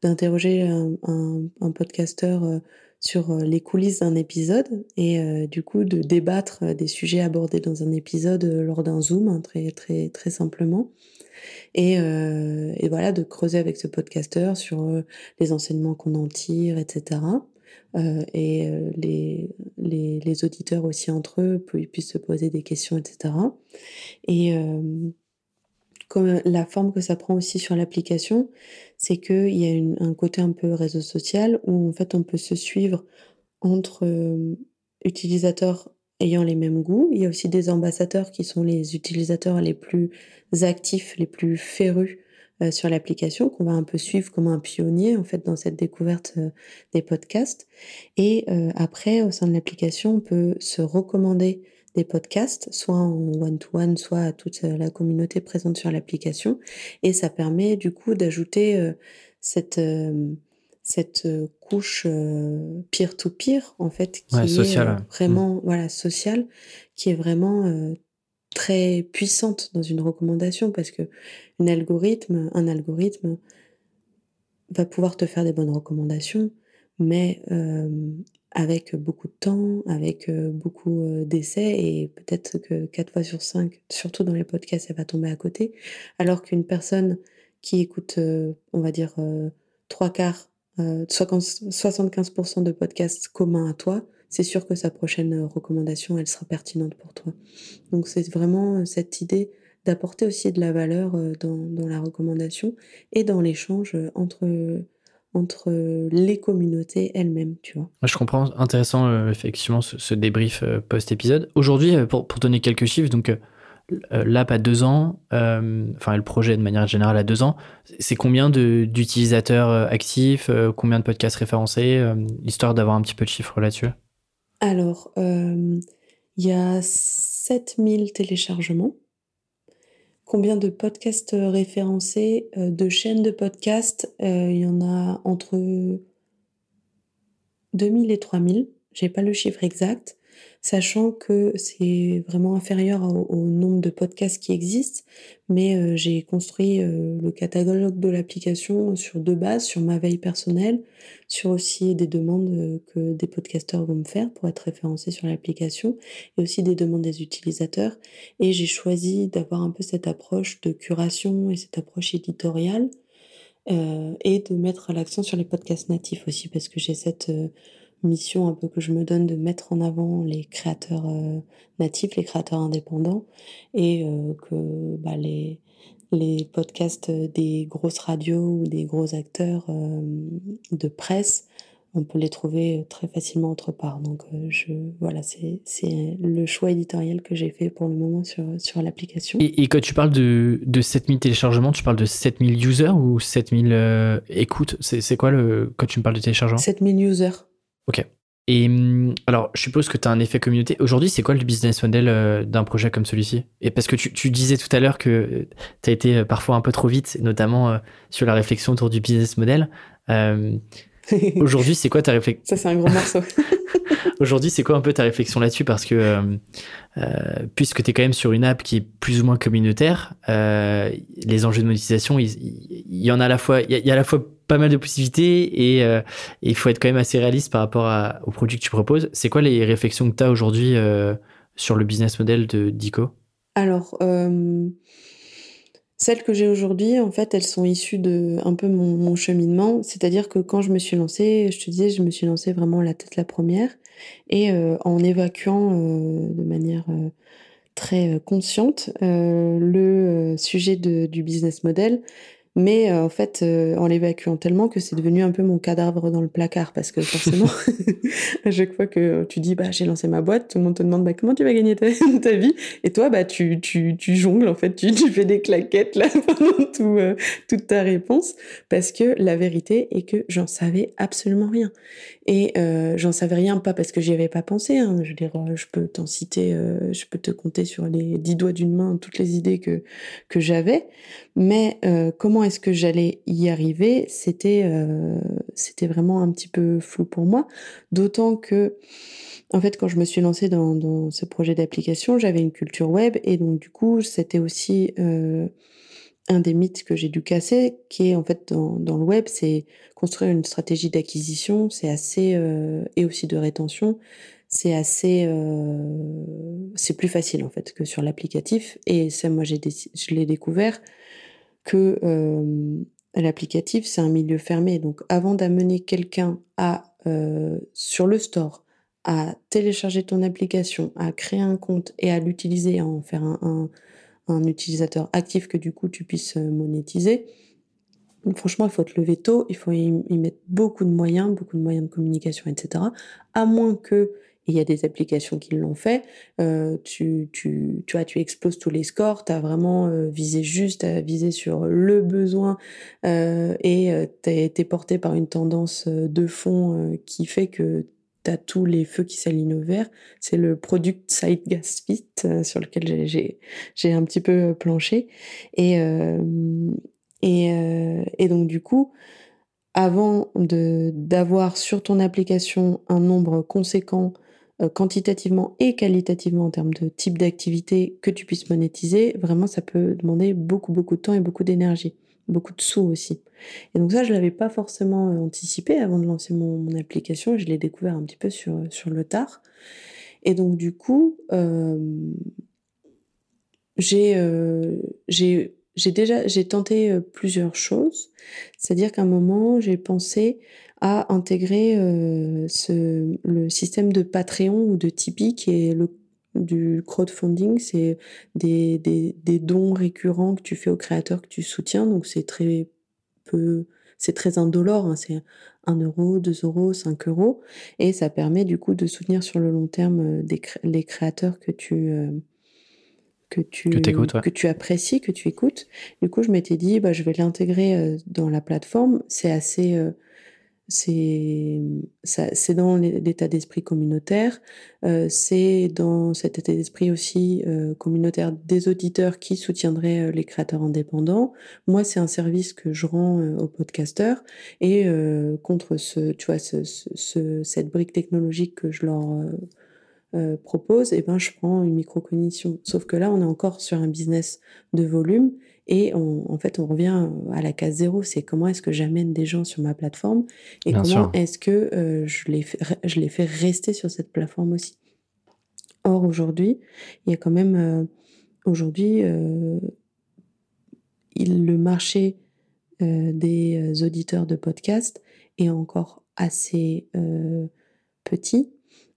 d'interroger un, un, un podcasteur sur euh, les coulisses d'un épisode et euh, du coup de débattre euh, des sujets abordés dans un épisode lors d'un zoom hein, très très très simplement et, et, voilà de creuser avec ce podcasteur sur les enseignements qu'on en tire etc et les, les, les, auditeurs aussi entre eux puissent se poser des questions etc et comme la forme que ça prend aussi sur l'application, c'est qu'il y a un côté un peu réseau social où en fait on peut se suivre entre euh, utilisateurs ayant les mêmes goûts. Il y a aussi des ambassadeurs qui sont les utilisateurs les plus actifs, les plus férus euh, sur l'application, qu'on va un peu suivre comme un pionnier en fait dans cette découverte euh, des podcasts. Et après, au sein de l'application, on peut se recommander des podcasts, soit en one-to-one, soit à toute euh, la communauté présente sur l'application. Et ça permet du coup d'ajouter euh, cette, euh, cette couche peer-to-peer, en fait, qui est vraiment mm. voilà, sociale, qui est vraiment très puissante dans une recommandation parce que un algorithme, un algorithme va pouvoir te faire des bonnes recommandations, mais avec beaucoup de temps, avec euh, beaucoup euh, d'essais et peut-être que 4 fois sur 5, surtout dans les podcasts, elle va tomber à côté. Alors qu'une personne qui écoute, euh, on va dire, trois quarts, 75% de podcasts communs à toi, c'est sûr que sa prochaine recommandation, elle sera pertinente pour toi. Donc c'est vraiment cette idée d'apporter aussi de la valeur dans, dans la recommandation et dans l'échange entre entre les communautés elles-mêmes, tu vois. Je comprends, intéressant euh, effectivement ce, débrief euh, post-épisode. Aujourd'hui, euh, pour, pour, donner quelques chiffres, donc l'app a deux ans, enfin le projet de manière générale a deux ans, c'est combien d'utilisateurs actifs, combien de podcasts référencés, histoire d'avoir un petit peu de chiffres là-dessus? Alors, il y a 7000 téléchargements. Combien de podcasts référencés, euh, de chaînes de podcasts euh, Il y en a entre 2000 et 3000. J'ai pas le chiffre exact sachant que c'est vraiment inférieur au, nombre de podcasts qui existent, mais euh, j'ai construit euh, le catalogue de l'application sur deux bases, sur ma veille personnelle, sur aussi des demandes euh, que des podcasteurs vont me faire pour être référencés sur l'application, et aussi des demandes des utilisateurs. Et j'ai choisi d'avoir un peu cette approche de curation et cette approche éditoriale, et de mettre l'accent sur les podcasts natifs aussi, parce que j'ai cette mission un peu que je me donne de mettre en avant les créateurs euh, natifs, les créateurs indépendants, et euh, que bah, les, les podcasts des grosses radios ou des gros acteurs euh, de presse, on peut les trouver très facilement autre part. Donc je, voilà, c'est le choix éditorial que j'ai fait pour le moment sur, sur l'application. Et, et, quand tu parles de, de 7000 téléchargements, tu parles de 7000 users ou 7000 écoutes? C'est quoi le, quand tu me parles de téléchargement 7000 users. Ok. Et hum, alors, je suppose que tu as un effet communauté. Aujourd'hui, c'est quoi le business model euh, d'un projet comme celui-ci? Et parce que tu, disais tout à l'heure que euh, tu as été euh, parfois un peu trop vite, notamment sur la réflexion autour du business model. [laughs] Aujourd'hui, c'est quoi ta réflexion Ça, c'est un gros morceau. [laughs] Aujourd'hui, c'est quoi un peu ta réflexion là-dessus? Parce que euh, euh, puisque tu es quand même sur une app qui est plus ou moins communautaire, euh, les enjeux de monétisation, il, y en a à la fois, il y, a à la fois pas mal de possibilités et, il faut être quand même assez réaliste par rapport à, aux produits que tu proposes. C'est quoi les réflexions que tu as aujourd'hui sur le business model de Dico? Alors, celles que j'ai aujourd'hui, en fait, elles sont issues de un peu mon, cheminement. C'est-à-dire que quand je me suis lancée, je te disais, je me suis lancée vraiment la tête la première. Et euh, en évacuant euh, de manière euh, très consciente le sujet du business model mais euh, en fait, euh, en l'évacuant tellement que c'est devenu un peu mon cadavre dans le placard, parce que forcément, [laughs] à chaque fois que tu dis, bah, j'ai lancé ma boîte, tout le monde te demande, bah, comment tu vas gagner ta, [laughs] vie? Et toi, bah, tu, tu, tu jongles, en fait, tu, tu fais des claquettes là [laughs] pendant tout, euh, toute ta réponse, parce que la vérité est que j'en savais absolument rien. Et j'en savais rien, pas parce que j'y avais pas pensé, hein. je dire, je peux t'en citer, je peux te compter sur les dix doigts d'une main toutes les idées que, que j'avais, mais comment est-ce que j'allais y arriver? C'était euh, c'était vraiment un petit peu flou pour moi, d'autant que en fait, quand je me suis lancée dans, ce projet d'application, j'avais une culture web et donc du coup, c'était aussi euh, un des mythes que j'ai dû casser, qui est en fait dans, le web, c'est construire une stratégie d'acquisition, c'est assez euh, et aussi de rétention, c'est assez, c'est plus facile en fait que sur l'applicatif. Et ça, moi, j'ai je l'ai découvert que euh, l'applicatif, c'est un milieu fermé. Donc avant d'amener quelqu'un à euh, sur le store, à télécharger ton application, à créer un compte et à l'utiliser, à en faire un, utilisateur actif que du coup tu puisses euh, monétiser, franchement, il faut te lever tôt, il faut y, mettre beaucoup de moyens, beaucoup de moyens de communication, etc. À moins que il y a des applications qui l'ont fait. Euh, tu, tu, tu, vois, tu exploses tous les scores, tu as vraiment euh, visé juste, tu as visé sur le besoin et tu été porté par une tendance de fond qui fait que as tous les feux qui s'alignent au vert. C'est le Product Gas Fit sur lequel j'ai un petit peu planché. Et, et, et donc, du coup, avant d'avoir sur ton application un nombre conséquent euh, quantitativement et qualitativement en termes de type d'activité que tu puisses monétiser, vraiment ça peut demander beaucoup beaucoup de temps et beaucoup d'énergie, beaucoup de sous aussi. Et donc ça je l'avais pas forcément euh, anticipé avant de lancer mon, application, je l'ai découvert un petit peu sur, sur le tard. Et donc du coup, euh, j'ai déjà j'ai tenté plusieurs choses, c'est-à-dire qu'à un moment j'ai pensé à intégrer euh, ce, le système de Patreon ou de Tipeee qui est le du crowdfunding, c'est des, des, des, dons récurrents que tu fais aux créateurs que tu soutiens, donc c'est très peu, c'est très indolore, hein, c'est 1 euro, 2 euros, 5 euros, et ça permet du coup de soutenir sur le long terme euh, des, les créateurs que tu, euh, que tu, que, tu apprécies, que tu écoutes. Du coup, je m'étais dit, bah, je vais l'intégrer dans la plateforme, c'est assez c'est dans l'état d'esprit communautaire, euh, c'est dans cet état d'esprit aussi euh, communautaire des auditeurs qui soutiendraient euh, les créateurs indépendants. Moi, c'est un service que je rends aux podcasteurs et contre ce, tu vois, ce, ce, cette brique technologique que je leur propose, et eh ben je prends une microcognition. Sauf que là, on est encore sur un business de volume et en fait, on revient à la case zéro, c'est comment est-ce que j'amène des gens sur ma plateforme et comment est-ce que euh, je, les fais, je les fais rester sur cette plateforme aussi. Or, aujourd'hui, il y a quand même, euh, aujourd'hui, euh, le marché des auditeurs de podcast est encore assez petit.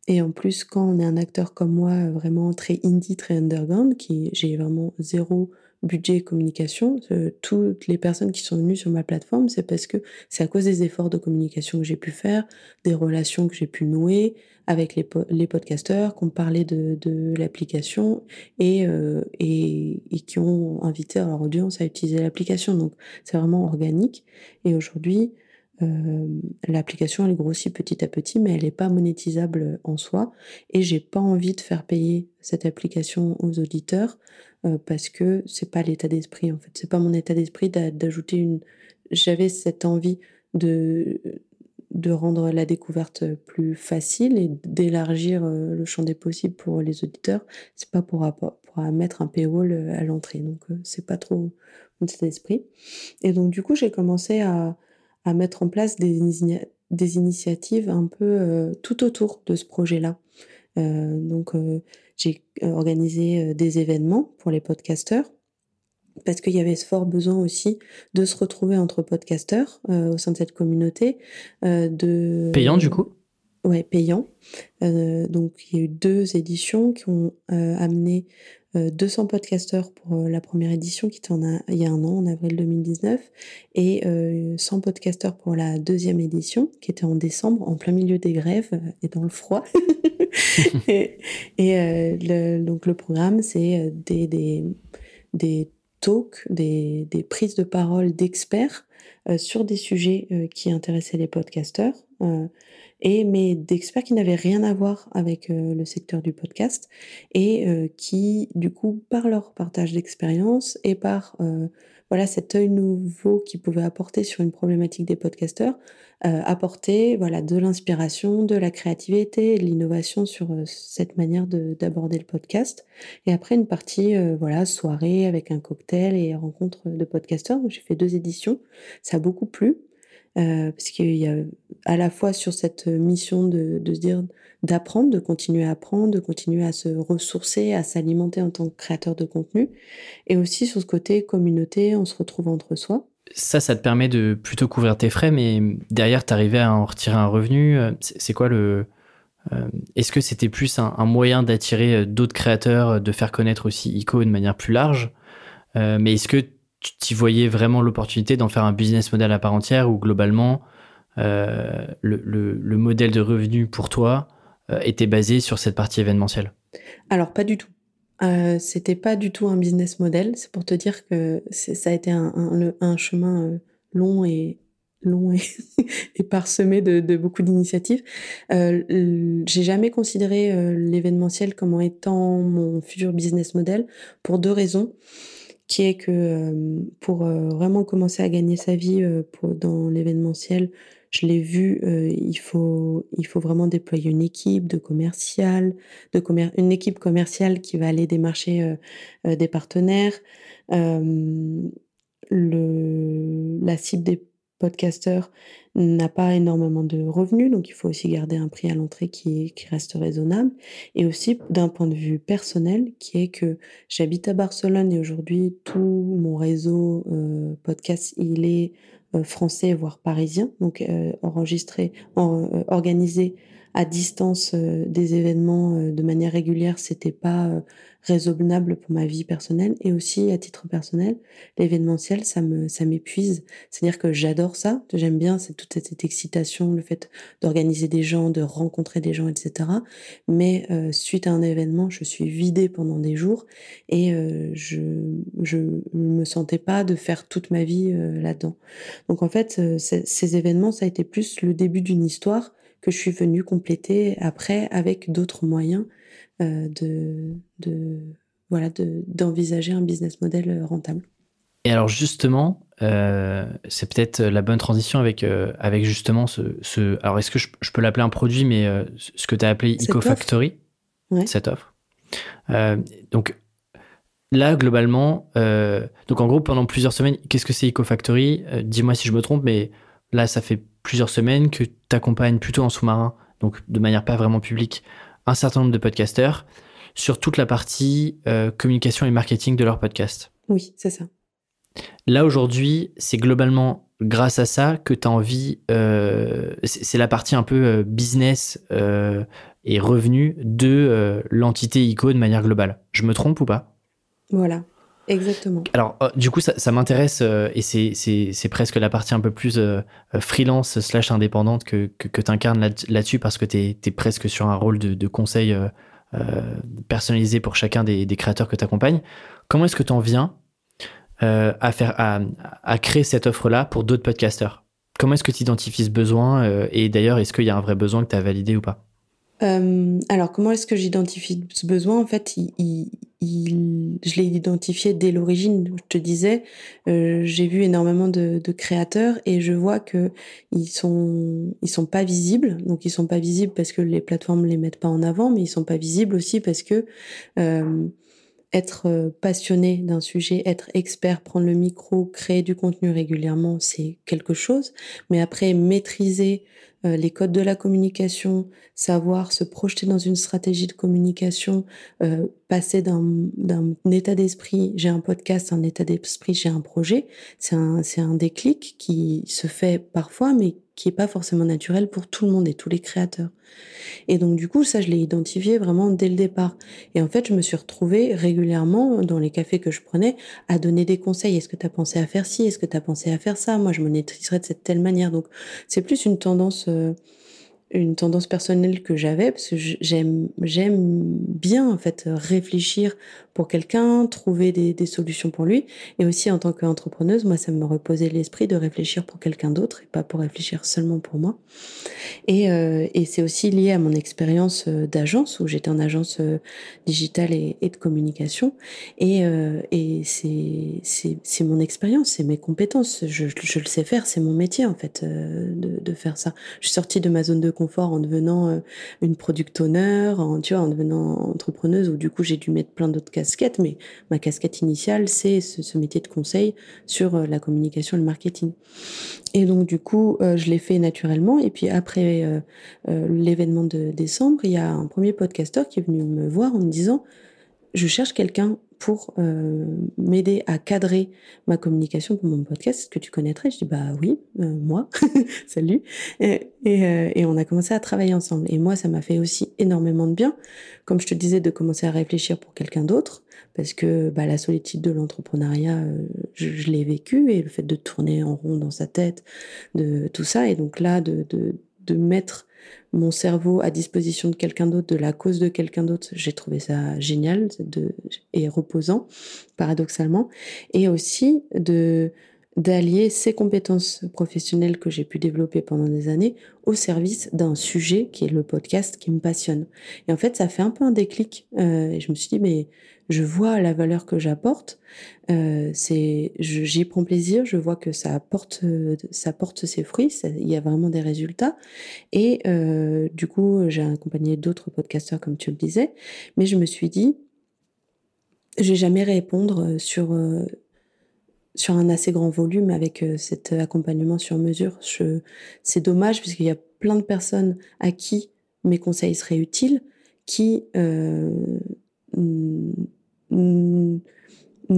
Et en plus, quand on est un acteur comme moi, vraiment très indie, très underground, qui j'ai vraiment zéro budget communication, toutes les personnes qui sont venues sur ma plateforme, c'est parce que c'est à cause des efforts de communication que j'ai pu faire, des relations que j'ai pu nouer avec les, les podcasteurs, qui ont parlé de, de l'application et, euh, et, et, qui ont invité leur audience à utiliser l'application. Donc c'est vraiment organique. Et aujourd'hui, l'application elle grossit petit à petit, mais elle n'est pas monétisable en soi. Et j'ai pas envie de faire payer cette application aux auditeurs euh, parce que c'est pas l'état d'esprit en fait. C'est pas mon état d'esprit d'ajouter une. J'avais cette envie de de rendre la découverte plus facile et d'élargir euh, le champ des possibles pour les auditeurs. C'est pas pour, pour mettre un paywall à l'entrée, donc c'est pas trop mon état d'esprit. Et donc du coup j'ai commencé à à mettre en place des, des initiatives un peu euh, tout autour de ce projet-là. Euh, donc euh, j'ai organisé des événements pour les podcasteurs parce qu'il y avait ce fort besoin aussi de se retrouver entre podcasteurs au sein de cette communauté. de Payant du coup? Ouais, payant. donc il y a eu deux éditions qui ont amené 200 podcasteurs pour la première édition qui était en il y a un an, en avril 2019, et 100 podcasteurs pour la deuxième édition qui était en décembre, en plein milieu des grèves et dans le froid. [laughs] et, le, donc le programme, c'est des, des, des talks, des, des prises de parole d'experts sur des sujets qui intéressaient les podcasteurs et mais d'experts qui n'avaient rien à voir avec euh, le secteur du podcast et euh, qui du coup par leur partage d'expérience et par euh, voilà cet œil nouveau qu'ils pouvaient apporter sur une problématique des podcasteurs apporter voilà de l'inspiration de la créativité de l'innovation sur cette manière d'aborder le podcast. Et après une partie voilà soirée avec un cocktail et rencontre de podcasteurs. J'ai fait deux éditions. Ça a beaucoup plu euh, parce qu'il y a à la fois sur cette mission de, se dire d'apprendre, de continuer à apprendre, de continuer à se ressourcer, à s'alimenter en tant que créateur de contenu, et aussi sur ce côté communauté, on se retrouve entre soi. Ça, ça te permet de plutôt couvrir tes frais, mais derrière, tu arrivais à en retirer un revenu. Euh, c'est quoi le... Euh, est-ce que c'était plus un, un moyen d'attirer d'autres créateurs, de faire connaître aussi ICO de manière plus large Mais est-ce que tu t'y voyais vraiment l'opportunité d'en faire un business model à part entière ou globalement euh, le, modèle de revenu pour toi euh, était basé sur cette partie événementielle? Alors pas du tout. Euh, c'était pas du tout un business model. C'est pour te dire que ça a été un, chemin euh, long et long et, [laughs] parsemé de beaucoup d'initiatives. J'ai jamais considéré l'événementiel comme étant mon futur business model pour deux raisons qui est que pour vraiment commencer à gagner sa vie dans l'événementiel, je l'ai vu, il faut il faut vraiment déployer une équipe de commercial, de une équipe commerciale qui va aller démarcher des partenaires. le la cible des podcasteur n'a pas énormément de revenus, donc il faut aussi garder un prix à l'entrée qui, reste raisonnable. Et aussi d'un point de vue personnel, qui est que j'habite à Barcelone et aujourd'hui tout mon réseau euh, podcast, il est euh, français, voire parisien, donc euh, enregistré, en, organisé à distance des événements de manière régulière, c'était pas raisonnable pour ma vie personnelle et aussi à titre personnel, l'événementiel, ça me, ça m'épuise. C'est-à-dire que j'adore ça, j'aime bien c'est toute cette, excitation, le fait d'organiser des gens, de rencontrer des gens, etc. Mais euh, suite à un événement, je suis vidée pendant des jours et euh, je, je me sentais pas de faire toute ma vie euh, là-dedans. Donc en fait, ces événements, ça a été plus le début d'une histoire que je suis venue compléter après avec d'autres moyens euh, de, de, voilà, d'envisager un business model euh, rentable. Et alors justement, euh, c'est peut-être la bonne transition avec, avec justement ce, ce... Alors est-ce que je, peux l'appeler un produit, mais ce que tu as appelé EcoFactory, cette offre. donc là, globalement, donc en gros, pendant plusieurs semaines, qu'est-ce que c'est EcoFactory? Dis-moi si je me trompe, mais là, ça fait plusieurs semaines que tu accompagnes plutôt en sous-marin, donc de manière pas vraiment publique, un certain nombre de podcasteurs sur toute la partie euh, communication et marketing de leur podcast. Oui, c'est ça. Là, aujourd'hui, c'est globalement grâce à ça que tu as envie, euh, c'est la partie un peu euh, business et revenu de l'entité ICO de manière globale. Je me trompe ou pas? Voilà. Exactement. Alors, euh, du coup, ça, m'intéresse euh, et c'est presque la partie un peu plus euh, freelance slash indépendante que, que, tu incarnes là-dessus parce que tu es, presque sur un rôle de, conseil personnalisé pour chacun des, créateurs que tu accompagnes. Comment est-ce que tu en viens à, faire, à, créer cette offre-là pour d'autres podcasteurs? Comment est-ce que tu identifies ce besoin Et d'ailleurs, est-ce qu'il y a un vrai besoin que tu as validé ou pas? Alors, comment est-ce que j'identifie ce besoin? En fait, je l'ai identifié dès l'origine. Je te disais, euh, j'ai vu énormément de, créateurs et je vois que ils sont ils pas visibles. Donc ils sont pas visibles parce que les plateformes les mettent pas en avant, mais ils sont pas visibles aussi parce que euh, être euh, passionné d'un sujet, être expert, prendre le micro, créer du contenu régulièrement, c'est quelque chose. Mais après, maîtriser euh, les codes de la communication, savoir se projeter dans une stratégie de communication, euh, passer d'un état d'esprit, j'ai un podcast, un état d'esprit, j'ai un projet, c'est un, un déclic qui se fait parfois, mais qui est pas forcément naturel pour tout le monde et tous les créateurs. Et donc du coup, ça, je l'ai identifié vraiment dès le départ. Et en fait, je me suis retrouvée régulièrement dans les cafés que je prenais à donner des conseils. Est-ce que tu as pensé à faire ci? Est-ce que tu as pensé à faire ça? Moi, je monétiserais de cette telle manière. Donc c'est plus une tendance... Euh, une tendance personnelle que j'avais parce que j'aime j'aime bien en fait réfléchir pour quelqu'un, trouver des, solutions pour lui et aussi en tant qu'entrepreneuse, moi ça me reposait l'esprit de réfléchir pour quelqu'un d'autre et pas pour réfléchir seulement pour moi. Et, euh, et c'est aussi lié à mon expérience euh, d'agence où j'étais en agence euh, digitale et, de communication et, et c'est mon expérience, c'est mes compétences, je, je le sais faire, c'est mon métier en fait de, de faire ça. Je suis sortie de ma zone de confort en devenant une product owner, en, tu vois, en devenant entrepreneuse, où du coup j'ai dû mettre plein d'autres mais ma casquette initiale, c'est ce, métier de conseil sur euh, la communication et le marketing. Et donc du coup, euh, je l'ai fait naturellement. Et puis après l'événement de décembre, il y a un premier podcasteur qui est venu me voir en me disant, je cherche quelqu'un pour euh, m'aider à cadrer ma communication pour mon podcast. Est-ce que tu connaîtrais Je dis bah oui, euh, moi, [laughs] salut. Et, euh, et, on a commencé à travailler ensemble. Et moi, ça m'a fait aussi énormément de bien, comme je te disais, de commencer à réfléchir pour quelqu'un d'autre, parce que bah, la solitude de l'entrepreneuriat, je, je l'ai vécu, et le fait de tourner en rond dans sa tête, de tout ça, et donc là, de, de, de mettre mon cerveau à disposition de quelqu'un d'autre, de la cause de quelqu'un d'autre, j'ai trouvé ça génial et reposant, paradoxalement, et aussi de d'allier ces compétences professionnelles que j'ai pu développer pendant des années au service d'un sujet qui est le podcast qui me passionne. Et en fait, ça fait un peu un déclic. Euh, et je me suis dit, mais je vois la valeur que j'apporte. Euh, c'est, j'y prends plaisir. Je vois que ça apporte, ça porte ses fruits. il y a vraiment des résultats. Et euh, du coup, j'ai accompagné d'autres podcasteurs, comme tu le disais. Mais je me suis dit, je vais jamais répondre sur euh, sur un assez grand volume avec euh, cet accompagnement sur mesure. C'est dommage puisqu'il y a plein de personnes à qui mes conseils seraient utiles qui euh, ne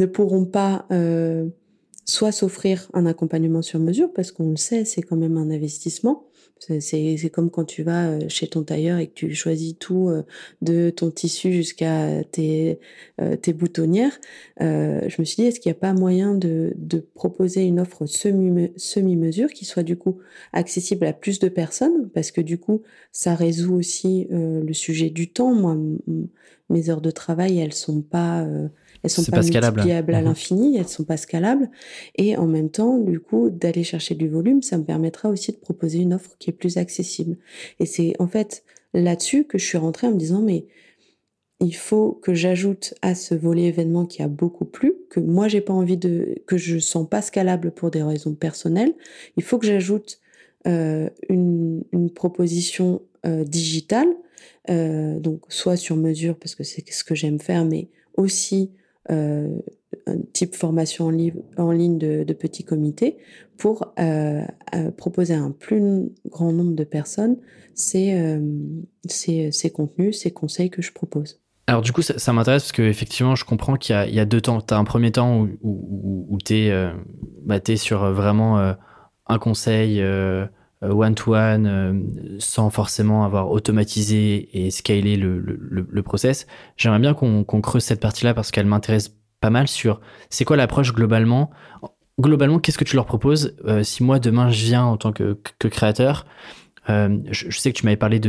pourront pas euh, soit s'offrir un accompagnement sur mesure, parce qu'on le sait, c'est quand même un investissement. C'est comme quand tu vas euh, chez ton tailleur et que tu choisis tout euh, de ton tissu jusqu'à tes, tes boutonnières. je me suis dit, est-ce qu'il n'y a pas moyen de, proposer une offre semi-mesure qui soit du coup accessible à plus de personnes? Parce que du coup, ça résout aussi le sujet du temps. Moi, mes heures de travail, elles sont pas elles sont pas, multipliables à mhm. l'infini, elles sont pas scalables. Et en même temps, du coup, d'aller chercher du volume, ça me permettra aussi de proposer une offre qui est plus accessible. Et c'est en fait là-dessus que je suis rentrée en me disant, mais il faut que j'ajoute à ce volet événement qui a beaucoup plu, que moi j'ai pas envie de, que je sens pas scalable pour des raisons personnelles. Il faut que j'ajoute euh, une, une, proposition euh, digitale, euh, donc soit sur mesure parce que c'est ce que j'aime faire, mais aussi euh, un type formation en, ligne de, de, petits comités pour euh, euh, proposer à un plus grand nombre de personnes ces, ces, contenus, ces conseils que je propose. Alors du coup, ça, m'intéresse parce que effectivement, je comprends qu'il y, y, a deux temps. Tu as un premier temps où, où, où tu bah, es, sur vraiment un conseil one-to-one sans forcément avoir automatisé et scalé le, le, process. J'aimerais bien qu'on creuse cette partie-là parce qu'elle m'intéresse pas mal sur c'est quoi l'approche globalement. Globalement, qu'est-ce que tu leur proposes euh, Si moi, demain, je viens en tant que, que créateur, euh, je, sais que tu m'avais parlé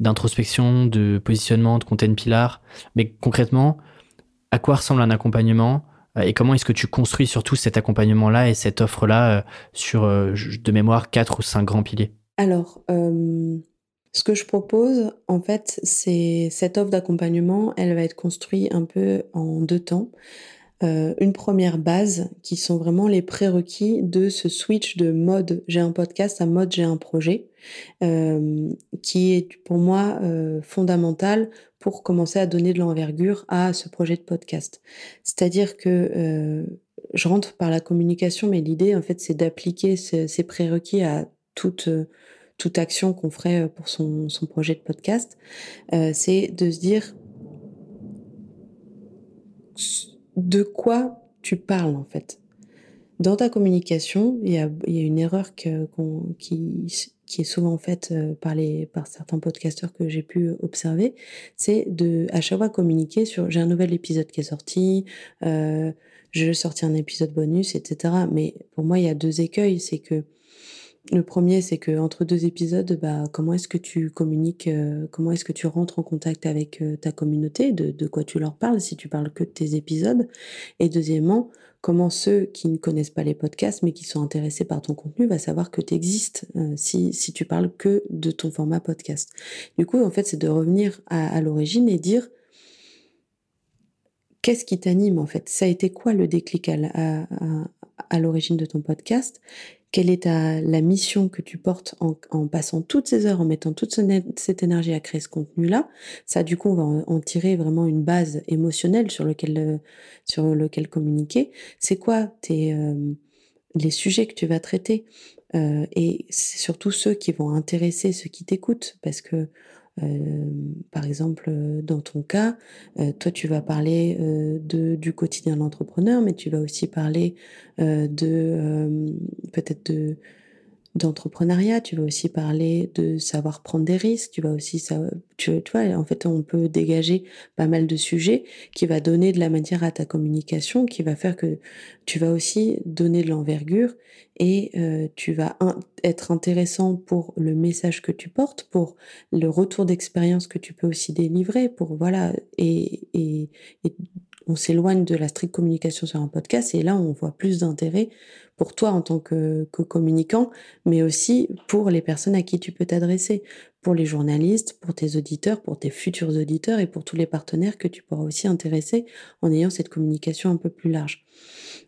d'introspection, de, positionnement, de content pilar, mais concrètement, à quoi ressemble un accompagnement euh, et comment est-ce que tu construis surtout cet accompagnement-là et cette offre-là euh, sur, euh, de mémoire, quatre ou cinq grands piliers? Alors, ce que je propose, en fait, c'est cette offre d'accompagnement, elle va être construite un peu en deux temps. une première base qui sont vraiment les prérequis de ce switch de mode j'ai un podcast à mode j'ai un projet, qui est pour moi fondamental pour commencer à donner de l'envergure à ce projet de podcast. C'est-à-dire que euh, je rentre par la communication, mais l'idée, en fait, c'est d'appliquer ces, prérequis à toute, toute action qu'on ferait pour son, son projet de podcast. Euh, c'est de se dire, de quoi tu parles en fait. Dans ta communication, il y a, une erreur qui, qui est souvent faite euh, par, les, par certains podcasteurs que j'ai pu observer, c'est de à chaque fois communiquer sur j'ai un nouvel épisode qui est sorti, euh, je sorti un épisode bonus, etc. Mais pour moi, il y a deux écueils. C'est que le premier, c'est que entre deux épisodes, bah, comment est-ce que tu communiques, euh, comment est-ce que tu rentres en contact avec euh, ta communauté, de, de, quoi tu leur parles, si tu parles que de tes épisodes. Et deuxièmement, comment ceux qui ne connaissent pas les podcasts, mais qui sont intéressés par ton contenu, va savoir que tu existes euh, si, tu parles que de ton format podcast. Du coup, en fait, c'est de revenir à, l'origine et dire, qu'est-ce qui t'anime en fait? Ça a été quoi le déclic à l'origine de ton podcast? Quelle est ta, la mission que tu portes en, passant toutes ces heures, en mettant toute cette énergie à créer ce contenu-là? Ça, du coup, on va en, tirer vraiment une base émotionnelle sur lequel, euh, sur lequel communiquer. C'est quoi tes, euh, les sujets que tu vas traiter euh, Et c'est surtout ceux qui vont intéresser ceux qui t'écoutent, parce que par exemple, euh, dans ton cas, euh, toi, tu vas parler de, du quotidien de l'entrepreneur, mais tu vas aussi parler de peut-être de d'entrepreneuriat, tu vas aussi parler de savoir prendre des risques, tu vas aussi, tu, tu, vois, en fait, on peut dégager pas mal de sujets qui va donner de la matière à ta communication, qui va faire que tu vas aussi donner de l'envergure et euh, tu vas être intéressant pour le message que tu portes, pour le retour d'expérience que tu peux aussi délivrer, pour voilà, et, et, et on s'éloigne de la stricte communication sur un podcast et là on voit plus d'intérêt pour toi en tant que, communicant, mais aussi pour les personnes à qui tu peux t'adresser, pour les journalistes, pour tes auditeurs, pour tes futurs auditeurs et pour tous les partenaires que tu pourras aussi intéresser en ayant cette communication un peu plus large.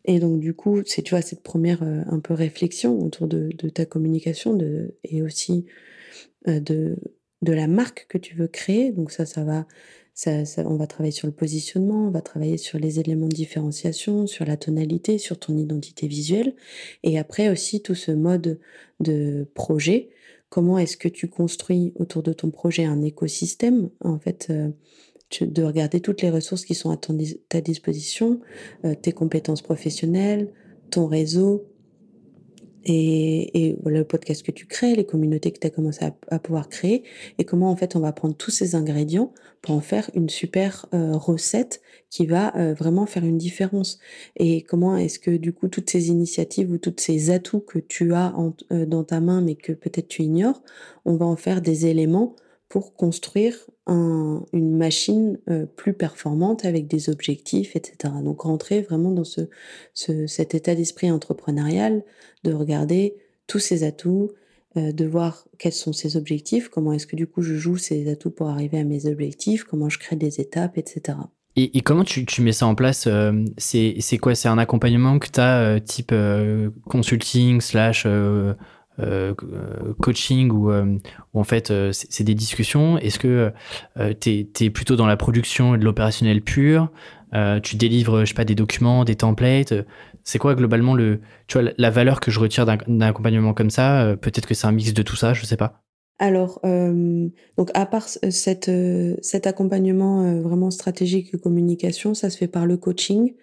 Et donc du coup, c'est tu vois cette première euh, un peu réflexion autour de, ta communication et aussi euh, de la marque que tu veux créer. Donc ça, ça va on va travailler sur le positionnement, on va travailler sur les éléments de différenciation, sur la tonalité, sur ton identité visuelle. Et après aussi tout ce mode de projet. Comment est-ce que tu construis autour de ton projet un écosystème En fait, euh, de regarder toutes les ressources qui sont à ta disposition, euh, tes compétences professionnelles, ton réseau, et, et le podcast que tu crées, les communautés que tu as commencé à, pouvoir créer, et comment en fait on va prendre tous ces ingrédients pour en faire une super euh, recette qui va euh, vraiment faire une différence. Et comment est-ce que du coup toutes ces initiatives ou tous ces atouts que tu as euh, dans ta main mais que peut-être tu ignores, on va en faire des éléments pour construire un, une machine euh, plus performante avec des objectifs, etc. Donc rentrer vraiment dans ce, ce cet état d'esprit entrepreneurial, de regarder tous ces atouts, euh, de voir quels sont ces objectifs, comment est-ce que du coup je joue ces atouts pour arriver à mes objectifs, comment je crée des étapes, etc. Et, comment tu, mets ça en place euh, C'est quoi? C'est un accompagnement que tu as type consulting slash coaching ou euh, en fait euh, c'est des discussions Est-ce que tu es, plutôt dans la production et de l'opérationnel pur Tu délivres, je sais pas, des documents, des templates C'est quoi globalement le, tu vois, la valeur que je retire d'un accompagnement comme ça Peut-être que c'est un mix de tout ça, je sais pas. Alors, donc à part cette, cet accompagnement vraiment stratégique de communication, ça se fait par le coaching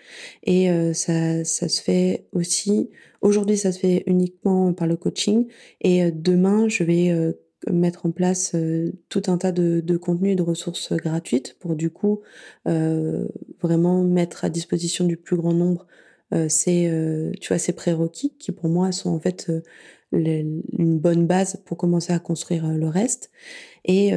et ça, ça se fait aussi Aujourd'hui, ça se fait uniquement par le coaching et euh, demain, je vais euh, mettre en place euh, tout un tas de, de contenus et de ressources gratuites pour du coup vraiment mettre à disposition du plus grand nombre ces, tu vois, ces prérequis qui pour moi sont en fait une bonne base pour commencer à construire le reste. Et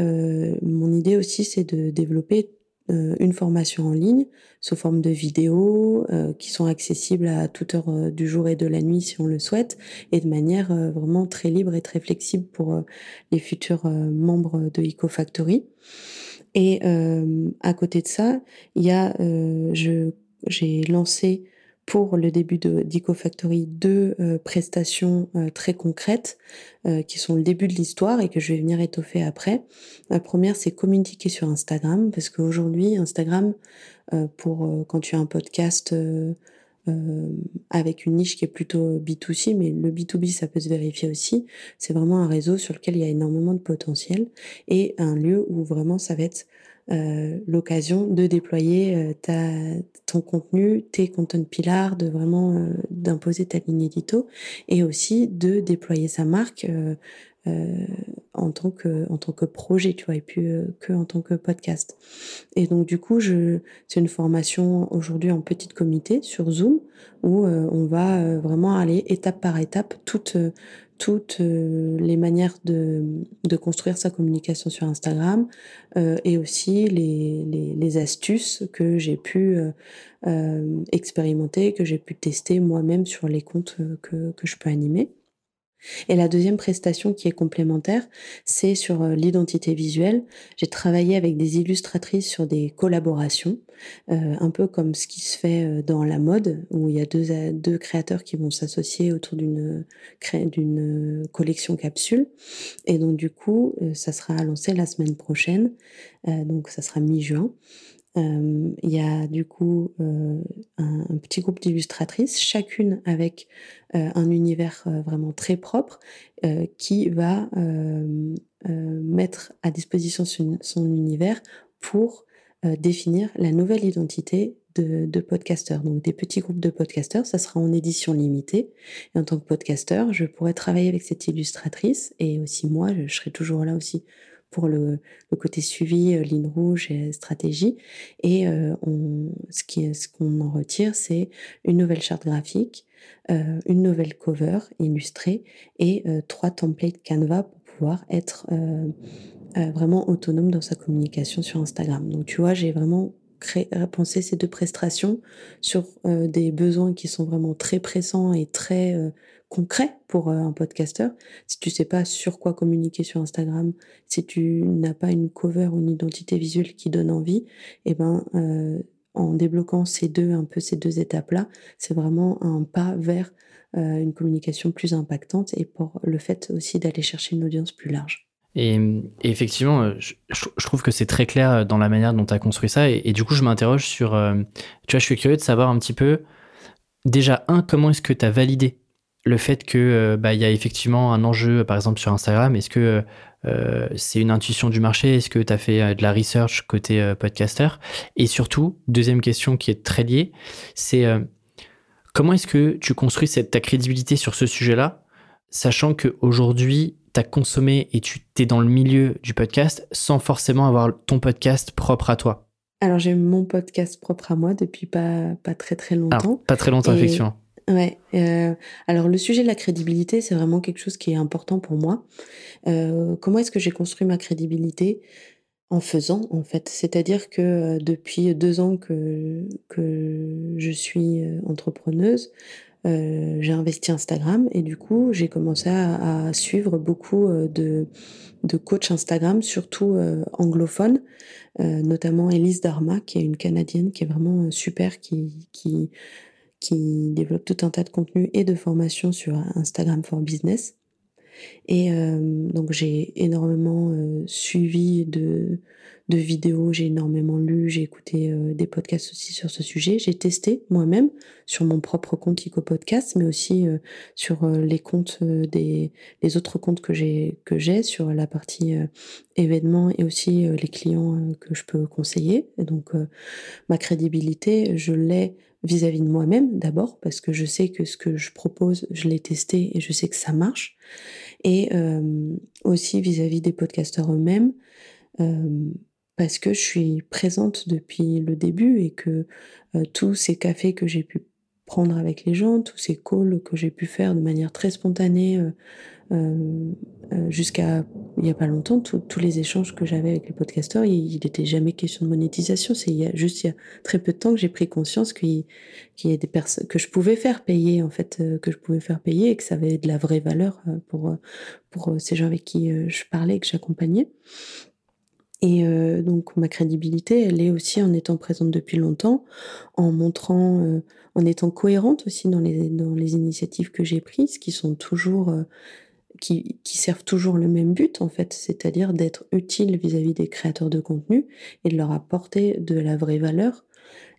mon idée aussi, c'est de développer euh, une formation en ligne sous forme de vidéos euh, qui sont accessibles à toute heure euh, du jour et de la nuit si on le souhaite et de manière vraiment très libre et très flexible pour les futurs membres de EcoFactory. Et à côté de ça, il y a, j'ai lancé pour le début de d'EcoFactory deux euh, prestations euh, très concrètes euh, qui sont le début de l'histoire et que je vais venir étoffer après. La première, c'est communiquer sur Instagram parce qu'aujourd'hui, Instagram, pour quand tu as un podcast avec une niche qui est plutôt B2C, mais le B2B, ça peut se vérifier aussi. C'est vraiment un réseau sur lequel il y a énormément de potentiel et un lieu où vraiment ça va être l'occasion de déployer ta, ton contenu, tes content pillars, de vraiment d'imposer ta ligne édito et aussi de déployer sa marque euh, en tant que en tant que projet, tu vois, et puis euh, que en tant que podcast. Et donc du coup, c'est une formation aujourd'hui en petit comité sur Zoom où euh, on va vraiment aller étape par étape toutes toutes les manières de, de construire sa communication sur Instagram et aussi les, les, les, astuces que j'ai pu expérimenter, que j'ai pu tester moi-même sur les comptes que, que je peux animer. Et la deuxième prestation qui est complémentaire, c'est sur euh, l'identité visuelle. J'ai travaillé avec des illustratrices sur des collaborations, euh, un peu comme ce qui se fait euh, dans la mode, où il y a deux, deux créateurs qui vont s'associer autour d'une d'une collection capsule. Et donc du coup, ça sera lancé la semaine prochaine, donc ça sera mi-juin. Euh, il y a du coup euh, un, petit groupe d'illustratrices, chacune avec euh, un univers vraiment très propre, qui va mettre à disposition son, univers pour définir la nouvelle identité de, de. Donc des petits groupes de podcasteurs, ça sera en édition limitée. Et en tant que podcasteur, je pourrais travailler avec cette illustratrice et aussi moi, je serai toujours là aussi pour le, côté suivi, euh, ligne rouge et stratégie. Et euh, ce qui ce qu'on en retire, c'est une nouvelle charte graphique, euh, une nouvelle cover illustrée et trois templates Canva pour pouvoir être vraiment autonome dans sa communication sur Instagram. Donc tu vois, j'ai vraiment pensé ces deux prestations sur des besoins qui sont vraiment très pressants et très concret pour euh, un podcasteur. Si tu sais pas sur quoi communiquer sur Instagram, si tu n'as pas une cover ou une identité visuelle qui donne envie, et eh ben euh, en débloquant ces deux un peu ces deux étapes là, c'est vraiment un pas vers euh, une communication plus impactante et pour le fait aussi d'aller chercher une audience plus large. Et, effectivement, je, trouve que c'est très clair dans la manière dont tu as construit ça. Et, du coup, je m'interroge sur. tu vois, je suis curieux de savoir un petit peu. Déjà, un, comment est-ce que tu as validé le fait que euh, bah, il y a effectivement un enjeu, par exemple sur Instagram, est-ce que euh, c'est une intuition du marché? Est-ce que tu as fait euh, de la research côté podcaster Et surtout, deuxième question qui est très liée, c'est comment est-ce que tu construis cette, ta crédibilité sur ce sujet-là, sachant qu'aujourd'hui, tu as consommé et tu es dans le milieu du podcast sans forcément avoir ton podcast propre à toi? Alors j'ai mon podcast propre à moi depuis pas, pas très très longtemps. pas très longtemps, effectivement. Ouais. Euh, alors le sujet de la crédibilité, c'est vraiment quelque chose qui est important pour moi. Euh, comment est-ce que j'ai construit ma crédibilité en faisant en fait? C'est-à-dire que euh, depuis deux ans que que je suis entrepreneuse, j'ai investi Instagram et du coup j'ai commencé à, suivre beaucoup de de coachs Instagram, surtout anglophones, notamment Elise Dharma, qui est une Canadienne qui est vraiment super, qui qui qui développe tout un tas de contenus et de formations sur Instagram for Business. Et euh, donc j'ai énormément euh, suivi de, de vidéos, j'ai énormément lu, j'ai écouté euh, des podcasts aussi sur ce sujet. J'ai testé moi-même sur mon propre compte Ico Podcast, mais aussi euh, sur euh, les comptes des les autres comptes que j'ai que j'ai sur la partie événements et aussi les clients que je peux conseiller. Et donc ma crédibilité, je l'ai vis-à-vis de moi-même d'abord parce que je sais que ce que je propose, je l'ai testé et je sais que ça marche. Et euh, aussi vis-à-vis des podcasteurs eux-mêmes euh, parce que je suis présente depuis le début et que euh, tous ces cafés que j'ai pu prendre avec les gens, tous ces calls que j'ai pu faire de manière très spontanée jusqu'à il y a pas longtemps, tous les échanges que j'avais avec les podcasteurs, il n'était jamais question de monétisation. C'est juste il y a très peu de temps que j'ai pris conscience qu'il y a des personnes que je pouvais faire payer en fait, que je pouvais faire payer et que ça avait de la vraie valeur pour pour ces gens avec qui je parlais et que j'accompagnais. Et euh, donc ma crédibilité, elle est aussi en étant présente depuis longtemps, en montrant, euh, en étant cohérente aussi dans les dans les initiatives que j'ai prises, qui sont toujours, euh, qui, servent toujours le même but en fait, c'est-à-dire d'être utile vis-à-vis des créateurs de contenu et de leur apporter de la vraie valeur,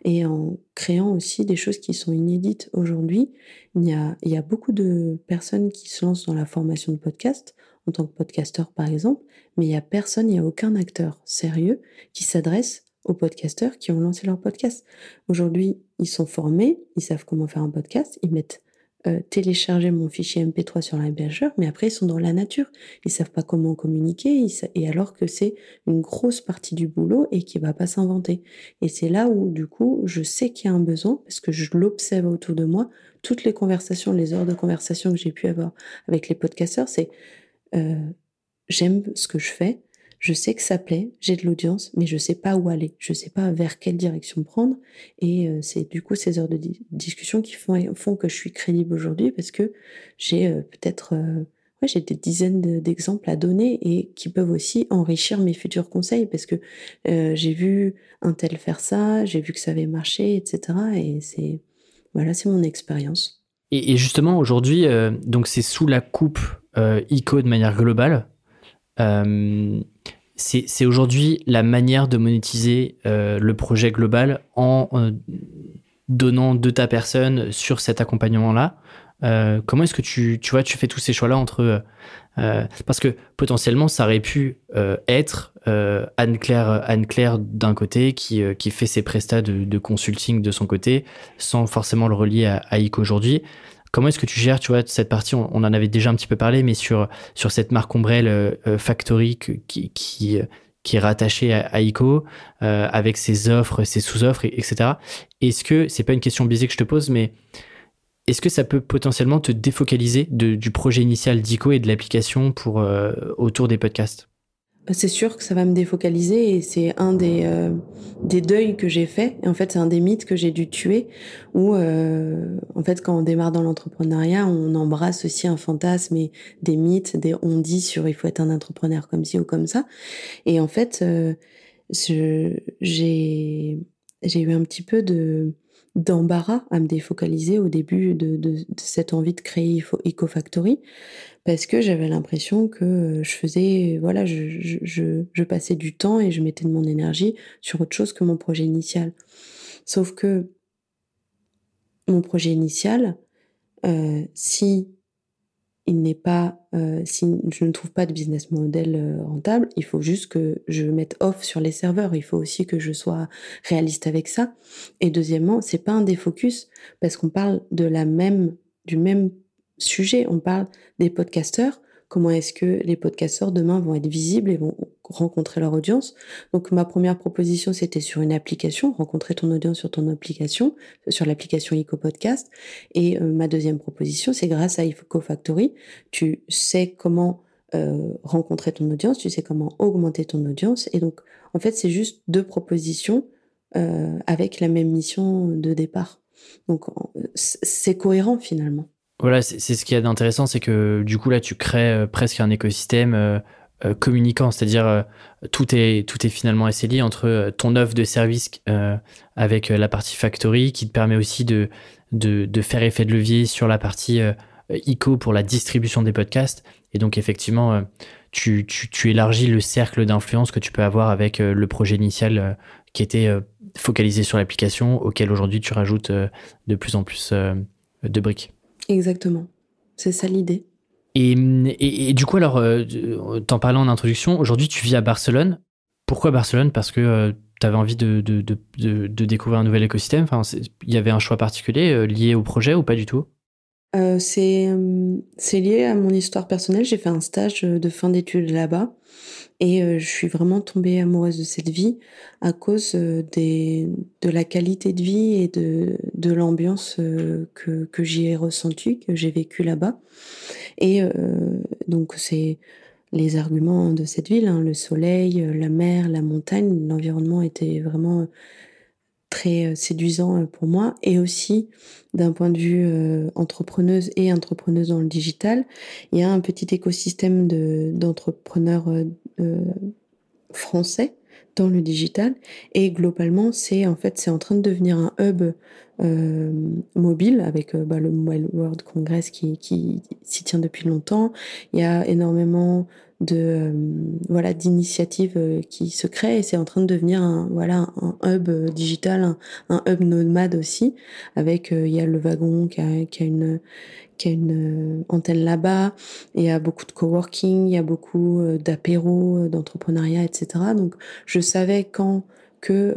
et en créant aussi des choses qui sont inédites aujourd'hui. Il y a il y a beaucoup de personnes qui se lancent dans la formation de podcast en tant que podcasteur par exemple, mais il n'y a personne, il n'y a aucun acteur sérieux qui s'adresse aux podcasteurs qui ont lancé leur podcast. Aujourd'hui, ils sont formés, ils savent comment faire un podcast, ils mettent euh, télécharger mon fichier MP3 sur l'hébergeur, mais après ils sont dans la nature, ils savent pas comment communiquer, et alors que c'est une grosse partie du boulot et qui va pas s'inventer. Et c'est là où du coup je sais qu'il y a un besoin parce que je l'observe autour de moi. Toutes les conversations, les heures de conversation que j'ai pu avoir avec les podcasteurs, c'est euh, j'aime ce que je fais, je sais que ça plaît, j'ai de l'audience, mais je sais pas où aller, je sais pas vers quelle direction prendre. Et euh, c'est du coup ces heures de discussion qui font, que je suis crédible aujourd'hui parce que j'ai euh, peut-être euh, j'ai des dizaines d'exemples à donner et qui peuvent aussi enrichir mes futurs conseils parce que j'ai vu un tel faire ça, j'ai vu que ça avait marché, etc. Et c'est voilà, c'est mon expérience. Et, justement aujourd'hui, donc c'est sous la coupe ICO de manière globale. Euh, c'est aujourd'hui la manière de monétiser euh, le projet global en euh, donnant de ta personne sur cet accompagnement-là. comment est-ce que tu, tu vois, fais tous ces choix-là entre parce que potentiellement ça aurait pu être Anne-Claire Anne -Claire d'un côté qui, fait ses prestats de, consulting de son côté sans forcément le relier à, à aujourd'hui Comment est-ce que tu gères, tu vois, cette partie on, en avait déjà un petit peu parlé, mais sur sur cette marque ombrelle euh, euh, Factory qui qui qui est rattachée à, ICO euh, avec ses offres, ses sous-offres, etc. Est-ce que c'est pas une question biaisée que je te pose, mais est-ce que ça peut potentiellement te défocaliser du projet initial d'ICO et de l'application pour autour des podcasts? C'est sûr que ça va me défocaliser et c'est un des, euh, des deuils que j'ai fait. En fait, c'est un des mythes que j'ai dû tuer où, euh, en fait, quand on démarre dans l'entrepreneuriat, on embrasse aussi un fantasme et des mythes, des on dit sur il faut être un entrepreneur comme ci ou comme ça. Et en fait, euh, j'ai eu un petit peu de d'embarras à me défocaliser au début de, de, de, cette envie de créer EcoFactory parce que j'avais l'impression que euh, je faisais, voilà, je, je, je, passais du temps et je mettais de mon énergie sur autre chose que mon projet initial. Sauf que mon projet initial, euh, si il n'est pas, euh, si je ne trouve pas de business model euh, rentable, il faut juste que je mette off sur les serveurs. Il faut aussi que je sois réaliste avec ça. Et deuxièmement, c'est pas un défocus parce qu'on parle de la même, du même sujet. On parle des podcasteurs. Comment est-ce que les podcasteurs demain vont être visibles et vont rencontrer leur audience? Donc ma première proposition c'était sur une application, rencontrer ton audience sur ton application, sur l'application EcoPodcast. Et euh, ma deuxième proposition c'est grâce à EcoFactory, tu sais comment euh, rencontrer ton audience, tu sais comment augmenter ton audience. Et donc en fait c'est juste deux propositions euh, avec la même mission de départ. Donc c'est cohérent finalement. Voilà, c'est ce qui est d'intéressant, c'est que du coup là, tu crées euh, presque un écosystème euh, euh, communicant, c'est-à-dire tout est tout est finalement assez lié entre ton offre de service avec la partie factory qui te permet aussi de, faire effet de levier sur la partie ICO pour la distribution des podcasts. Et donc effectivement, tu élargis le cercle d'influence que tu peux avoir avec le projet initial qui était focalisé sur l'application, auquel aujourd'hui tu rajoutes de plus en plus de briques. Exactement. C'est ça l'idée. Et, et, du coup, alors, euh, t'en parlais en introduction, aujourd'hui tu vis à Barcelone. Pourquoi Barcelone? Parce que euh, tu avais envie de, de, de, de, découvrir un nouvel écosystème? Enfin, il y avait un choix particulier euh, lié au projet ou pas du tout? Euh, C'est lié à mon histoire personnelle. J'ai fait un stage de fin d'études là-bas. Et euh, je suis vraiment tombée amoureuse de cette vie à cause euh, des, de la qualité de vie et de, de l'ambiance euh, que, que j'y ai ressentie, que j'ai vécu là-bas. Et donc c'est les arguments de cette ville, hein, le soleil, la mer, la montagne, l'environnement était vraiment très séduisant pour moi et aussi d'un point de vue entrepreneuse et entrepreneuse dans le digital, il y a un petit écosystème d'entrepreneurs français dans le digital et globalement c'est en fait c'est en train de devenir un hub euh, mobile avec euh, bah, le World Congress qui, qui s'y tient depuis longtemps. Il y a énormément de voilà d'initiatives qui se créent et c'est en train de devenir un voilà un hub digital, un, hub nomade aussi avec il y a le wagon qui a une qui a une antenne là-bas. Il y a beaucoup de coworking, il y a beaucoup d'apéros, d'entrepreneuriat, etc. Donc, je savais quand que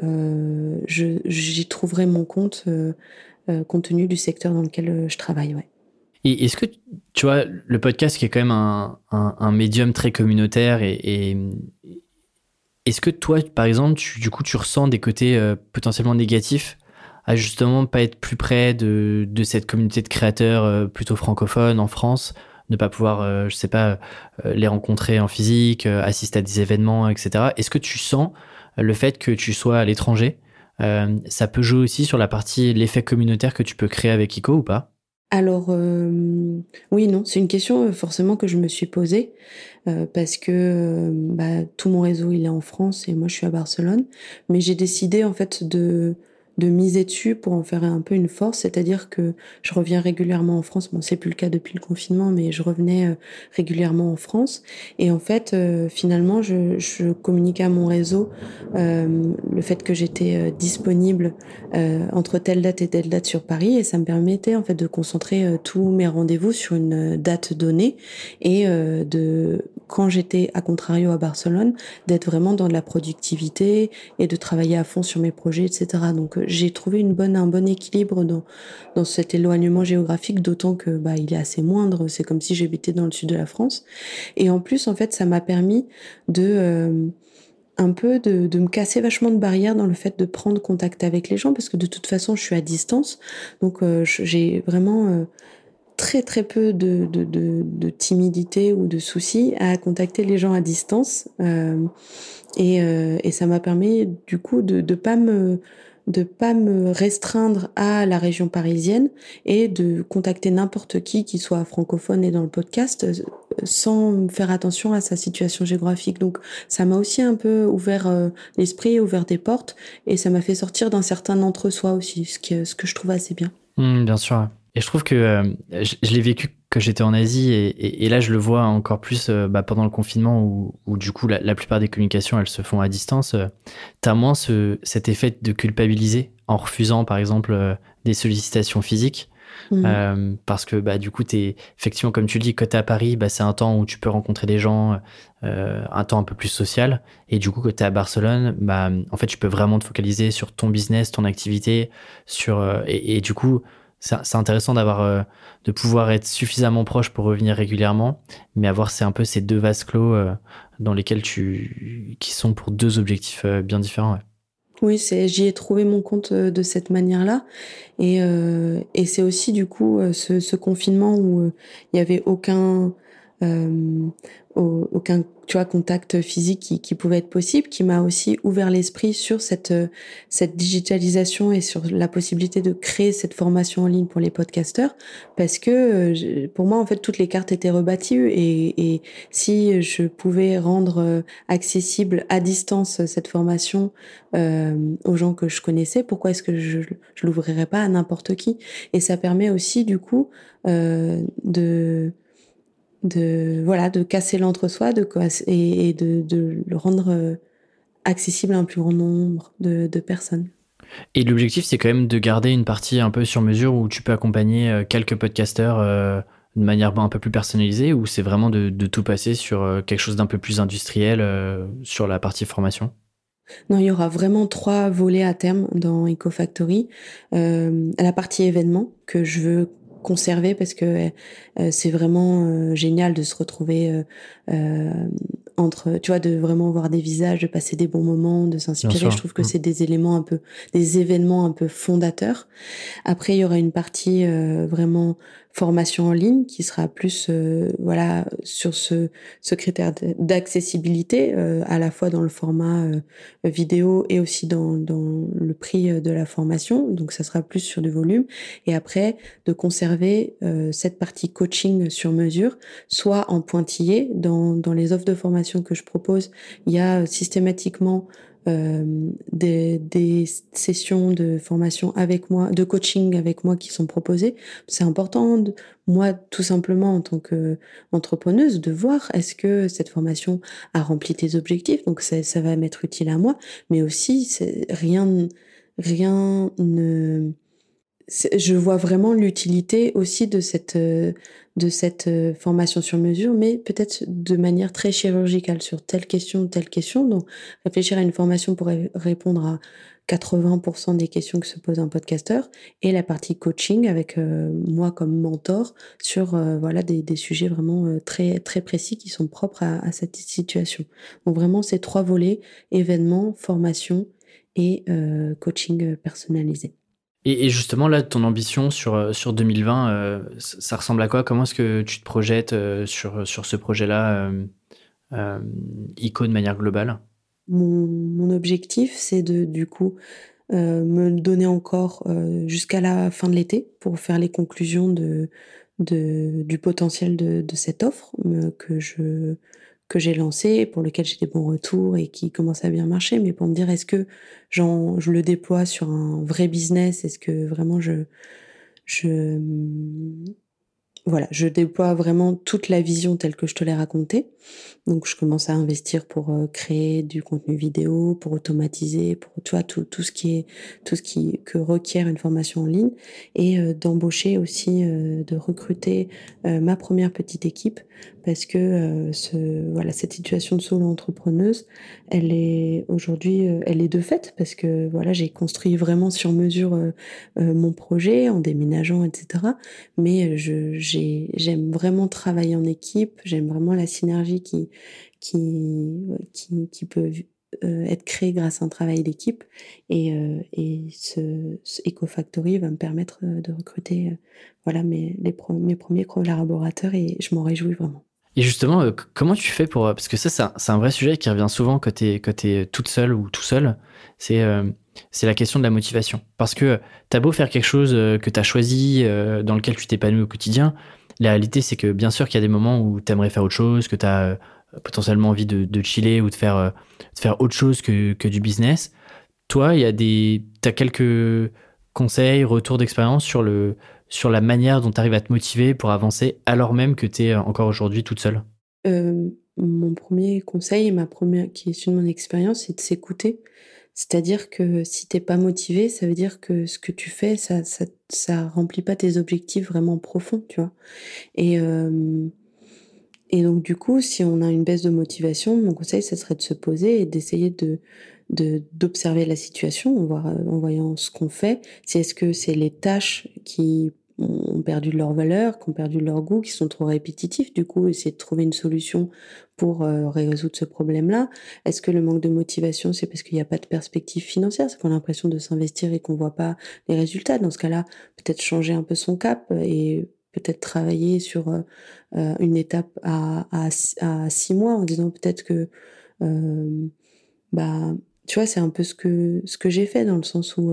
j'y trouverais mon compte compte tenu du secteur dans lequel je travaille. Ouais. Et est-ce que, tu vois, le podcast qui est quand même un, un, médium très communautaire et, est-ce que toi, par exemple, tu, du coup, tu ressens des côtés euh, potentiellement négatifs justement pas être plus près de, de cette communauté de créateurs euh, plutôt francophones en France, ne pas pouvoir, euh, je sais pas, les rencontrer en physique, assister à des événements, etc. Est-ce que tu sens le fait que tu sois à l'étranger, ça peut jouer aussi sur la partie l'effet communautaire que tu peux créer avec ICO ou pas? Alors euh, oui, non, c'est une question euh, forcément que je me suis posée euh, parce que bah, tout mon réseau il est en France et moi je suis à Barcelone, mais j'ai décidé en fait de de miser dessus pour en faire un peu une force, c'est-à-dire que je reviens régulièrement en France. Bon, c'est plus le cas depuis le confinement, mais je revenais euh, régulièrement en France. Et en fait, euh, finalement, je, je, communiquais à mon réseau euh, le fait que j'étais disponible entre telle date et telle date sur Paris, et ça me permettait en fait de concentrer tous mes rendez-vous sur une date donnée et de quand j'étais à contrario à Barcelone, d'être vraiment dans de la productivité et de travailler à fond sur mes projets, etc. Donc j'ai trouvé une bonne, un bon équilibre dans, dans cet éloignement géographique, d'autant que bah, il est assez moindre. C'est comme si j'habitais dans le sud de la France. Et en plus, en fait, ça m'a permis de euh, un peu de, de, me casser vachement de barrières dans le fait de prendre contact avec les gens, parce que de toute façon, je suis à distance. Donc, euh, j'ai vraiment euh, très très peu de, de, de, timidité ou de soucis à contacter les gens à distance. et, et ça m'a permis du coup de ne pas me de pas me restreindre à la région parisienne et de contacter n'importe qui qui soit francophone et dans le podcast euh, sans faire attention à sa situation géographique. Donc ça m'a aussi un peu ouvert euh, l'esprit, ouvert des portes et ça m'a fait sortir d'un certain entre-soi aussi, ce, qui, ce que je trouve assez bien. Mmh, bien sûr. Et je trouve que euh, je, l'ai vécu quand j'étais en Asie et, et, là je le vois encore plus euh, bah, pendant le confinement où, où du coup la, plupart des communications elles se font à distance. Euh, tu as moins ce, cet effet de culpabiliser en refusant par exemple des sollicitations physiques. Mmh. parce que bah, du coup, es, effectivement, comme tu le dis, quand tu es à Paris, bah, c'est un temps où tu peux rencontrer des gens, un temps un peu plus social. Et du coup, quand tu es à Barcelone, bah, en fait, tu peux vraiment te focaliser sur ton business, ton activité. sur et, et du coup, c'est intéressant d'avoir euh, de pouvoir être suffisamment proche pour revenir régulièrement, mais avoir c'est un peu ces deux vases clos euh, dans lesquels tu qui sont pour deux objectifs euh, bien différents. Oui, j'y ai trouvé mon compte de cette manière-là, et et c'est aussi du coup ce, confinement où il y avait aucun aucun tu vois, contact physique qui, qui pouvait être possible, qui m'a aussi ouvert l'esprit sur cette, cette digitalisation et sur la possibilité de créer cette formation en ligne pour les podcasteurs, parce que pour moi, en fait, toutes les cartes étaient rebâties et, et si je pouvais rendre accessible à distance cette formation euh, aux gens que je connaissais, pourquoi est-ce que je, je l'ouvrirais pas à n'importe qui? Et ça permet aussi, du coup, euh, de de voilà de casser l'entre-soi de et, de, de, le rendre euh, accessible à un plus grand nombre de, de personnes. Et l'objectif, c'est quand même de garder une partie un peu sur mesure où tu peux accompagner euh, quelques podcasteurs euh, de manière un peu plus personnalisée, ou c'est vraiment de, de, tout passer sur quelque chose d'un peu plus industriel sur la partie formation? Non, il y aura vraiment trois volets à terme dans EcoFactory. Euh, la partie événement que je veux conserver parce que euh, c'est vraiment euh, génial de se retrouver euh, entre, tu vois, de vraiment voir des visages, de passer des bons moments, de s'inspirer. Je trouve que mm. c'est des éléments un peu, des événements un peu fondateurs. Après, il y aura une partie vraiment formation en ligne qui sera plus euh, voilà sur ce, ce critère d'accessibilité euh, à la fois dans le format euh, vidéo et aussi dans, dans le prix de la formation. Donc ça sera plus sur du volume. Et après de conserver cette partie coaching sur mesure soit en pointillé. Dans, dans les offres de formation que je propose il y a systématiquement euh, des, des, sessions de formation avec moi, de coaching avec moi qui sont proposées. C'est important, de, moi, tout simplement, en tant qu'entrepreneuse, de voir est-ce que cette formation a rempli tes objectifs. Donc, ça, ça va m'être utile à moi, mais aussi, rien, rien ne je vois vraiment l'utilité aussi de cette de cette formation sur mesure, mais peut-être de manière très chirurgicale sur telle question, telle question. Donc, réfléchir à une formation pour répondre à 80% des questions que se pose un podcasteur et la partie coaching avec euh, moi comme mentor sur euh, voilà des, des, sujets vraiment euh, très très précis qui sont propres à, à, cette situation. Donc vraiment ces trois volets événements, formation et coaching personnalisé. Et, justement là ton ambition sur sur 2020 ça ressemble à quoi? Comment est-ce que tu te projettes sur sur ce projet-là ICO de manière globale? Mon, mon objectif, c'est de, du coup, euh, me donner encore euh, jusqu'à la fin de l'été pour faire les conclusions de, de du potentiel de, de cette offre euh, que je que j'ai lancé, pour lequel j'ai des bons retours et qui commence à bien marcher, mais pour me dire est-ce que je le déploie sur un vrai business, est-ce que vraiment je je voilà, je déploie vraiment toute la vision telle que je te l'ai racontée. Donc, je commence à investir pour euh, créer du contenu vidéo, pour automatiser, pour tu vois tout, tout ce qui est tout ce qui que requiert une formation en ligne. Et euh, d'embaucher aussi, euh, de recruter ma première petite équipe parce que ce voilà cette situation de solo entrepreneuse, elle est aujourd'hui, elle est de fait parce que voilà j'ai construit vraiment sur mesure mon projet en déménageant etc. Mais je j'aime vraiment travailler en équipe, j'aime vraiment la synergie qui, qui, qui, qui peut euh, être créée grâce à un travail d'équipe. Et, euh, et ce, ce EcoFactory va me permettre euh, de recruter voilà, mes, mes premiers collaborateurs et je m'en réjouis vraiment. Et justement, comment tu fais pour... Parce que ça, c'est un, vrai sujet qui revient souvent quand tu es, toute seule ou tout seul. C'est c'est la question de la motivation. Parce que tu as beau faire quelque chose que tu as choisi, dans lequel tu t'épanouis au quotidien, la réalité, c'est que bien sûr qu'il y a des moments où tu aimerais faire autre chose, que tu as euh, potentiellement envie de, de, chiller ou de faire, euh, de faire autre chose que, que, du business. Toi, il y a des, as quelques conseils, retours d'expérience sur, le, sur la manière dont tu arrives à te motiver pour avancer alors même que tu es encore aujourd'hui toute seule? Euh, Mon premier conseil ma première, qui est issu de mon expérience, c'est de s'écouter. C'est-à-dire que si t'es pas motivé, ça veut dire que ce que tu fais, ça, ça, ça remplit pas tes objectifs vraiment profonds, tu vois. Et, euh, et donc, du coup, si on a une baisse de motivation, mon conseil, ça serait de se poser et d'essayer de, d'observer la situation en, voir, en voyant ce qu'on fait. Si est-ce que c'est les tâches qui ont perdu leur valeur, qui ont perdu leur goût, qui sont trop répétitifs. Du coup, essayer de trouver une solution pour euh, résoudre ce problème-là. Est-ce que le manque de motivation, c'est parce qu'il n'y a pas de perspective financière, c'est qu'on a l'impression de s'investir et qu'on voit pas les résultats? Dans ce cas-là, peut-être changer un peu son cap et peut-être travailler sur euh, euh, une étape à, six mois en disant peut-être que bah tu vois c'est un peu ce que ce que j'ai fait dans le sens où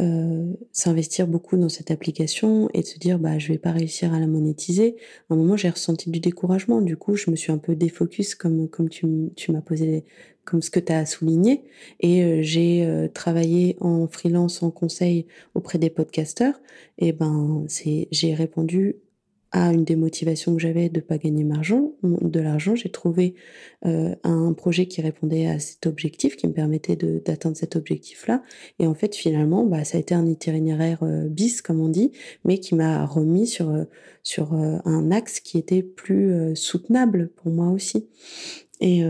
euh, s'investir beaucoup dans cette application et de se dire bah je vais pas réussir à la monétiser. À un moment j'ai ressenti du découragement. Du coup je me suis un peu défocus comme comme tu, tu m'as posé comme ce que tu as souligné et euh, j'ai euh, travaillé en freelance en conseil auprès des podcasteurs et ben c'est j'ai répondu à une démotivation que j'avais de pas gagner de l'argent, j'ai trouvé euh, un projet qui répondait à cet objectif, qui me permettait d'atteindre cet objectif-là. Et en fait, finalement, bah, ça a été un itinéraire euh, bis, comme on dit, mais qui m'a remis sur, euh, sur un axe qui était plus soutenable pour moi aussi. Et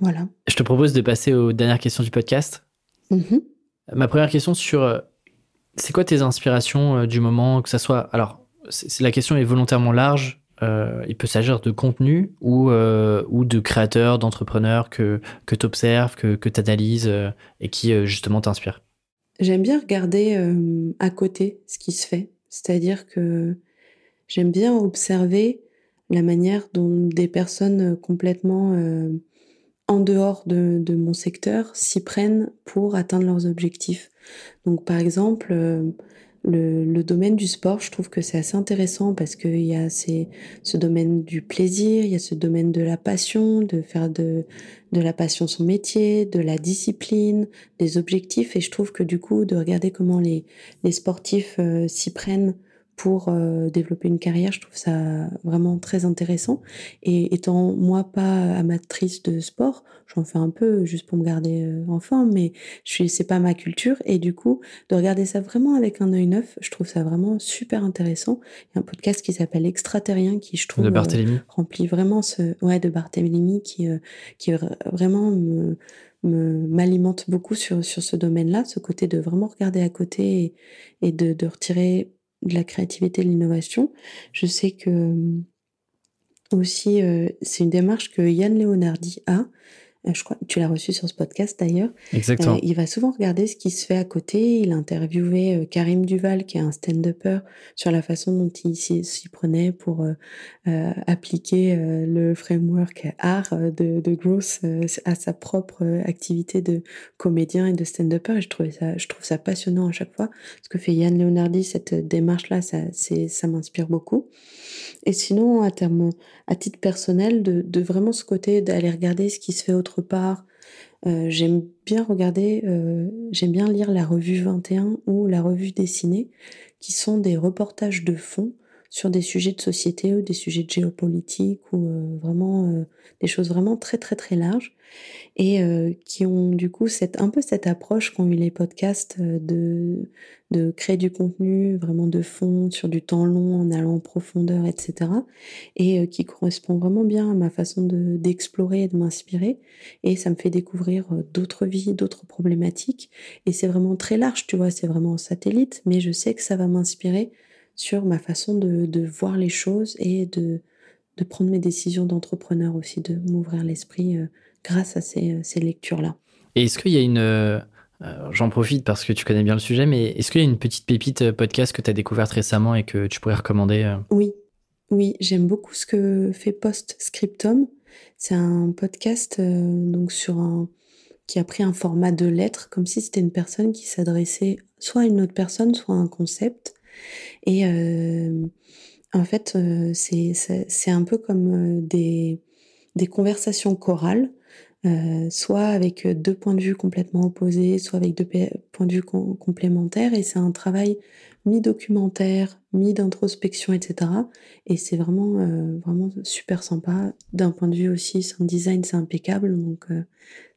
voilà. Je te propose de passer aux dernières questions du podcast. Mm-hmm. Ma première question sur c'est quoi tes inspirations du moment, que ça soit alors la question est volontairement large. Euh, il peut s'agir de contenu ou, euh, ou de créateurs, d'entrepreneurs que, que tu observes, que, que tu analyses euh, et qui justement t'inspirent. J'aime bien regarder à côté ce qui se fait. C'est-à-dire que j'aime bien observer la manière dont des personnes complètement en dehors de, de mon secteur s'y prennent pour atteindre leurs objectifs. Donc par exemple, le, le, domaine du sport, je trouve que c'est assez intéressant parce qu'il y a ces, ce domaine du plaisir, il y a ce domaine de la passion, de faire de, de la passion son métier, de la discipline, des objectifs. Et je trouve que du coup, de regarder comment les, les sportifs euh, s'y prennent pour euh, développer une carrière. Je trouve ça vraiment très intéressant. Et étant moi pas amatrice de sport, j'en fais un peu juste pour me garder euh, en forme, mais je suis, c'est pas ma culture. Et du coup, de regarder ça vraiment avec un œil neuf, je trouve ça vraiment super intéressant. Il y a un podcast qui s'appelle Extraterrien qui, je trouve, de Barthélemy. remplit vraiment ce, ouais, de Barthélemy qui, qui vraiment me, m'alimente beaucoup sur, sur ce domaine-là, ce côté de vraiment regarder à côté et, de, de, retirer de la créativité, de l'innovation. Je sais que euh, aussi, euh, c'est une démarche que Yann Leonardi a, je crois que tu l'as reçu sur ce podcast d'ailleurs. Exactement. Euh, il va souvent regarder ce qui se fait à côté. Il a interviewé euh, Karim Duval, qui est un stand-upper, sur la façon dont il s'y prenait pour appliquer le framework art de, de Gross à sa propre activité de comédien et de stand-upper. Et je, trouvais ça, je trouve ça passionnant à chaque fois. Ce que fait Yann Leonardi, cette démarche-là, ça, ça m'inspire beaucoup. Et sinon, à terme, à titre personnel, de, de vraiment ce côté d'aller regarder ce qui se fait part. Euh, j'aime bien regarder, euh, j'aime bien lire la revue 21 ou la revue dessinée, qui sont des reportages de fond sur des sujets de société ou des sujets de géopolitique ou euh, vraiment euh, des choses vraiment très très très larges et euh, qui ont du coup cette, un peu cette approche qu'ont eu les podcasts de, de créer du contenu vraiment de fond sur du temps long en allant en profondeur etc et qui correspond vraiment bien à ma façon de, d'explorer et de m'inspirer et ça me fait découvrir d'autres vies d'autres problématiques et c'est vraiment très large tu vois c'est vraiment en satellite mais je sais que ça va m'inspirer sur ma façon de, de voir les choses et de, de prendre mes décisions d'entrepreneur aussi, de m'ouvrir l'esprit euh, grâce à ces, euh, ces lectures-là. Et est-ce qu'il y a une... Euh, J'en profite parce que tu connais bien le sujet, mais est-ce qu'il y a une petite pépite podcast que tu as découverte récemment et que tu pourrais recommander Oui, oui, j'aime beaucoup ce que fait Postscriptum. C'est un podcast donc sur un qui a pris un format de lettres, comme si c'était une personne qui s'adressait soit à une autre personne, soit à un concept. Et en fait, c'est un peu comme des, conversations chorales, soit avec deux points de vue complètement opposés, soit avec deux points de vue com complémentaires. Et c'est un travail mi-documentaire, mi-d'introspection, etc. Et c'est vraiment, vraiment super sympa. D'un point de vue aussi, son design, c'est impeccable. Donc,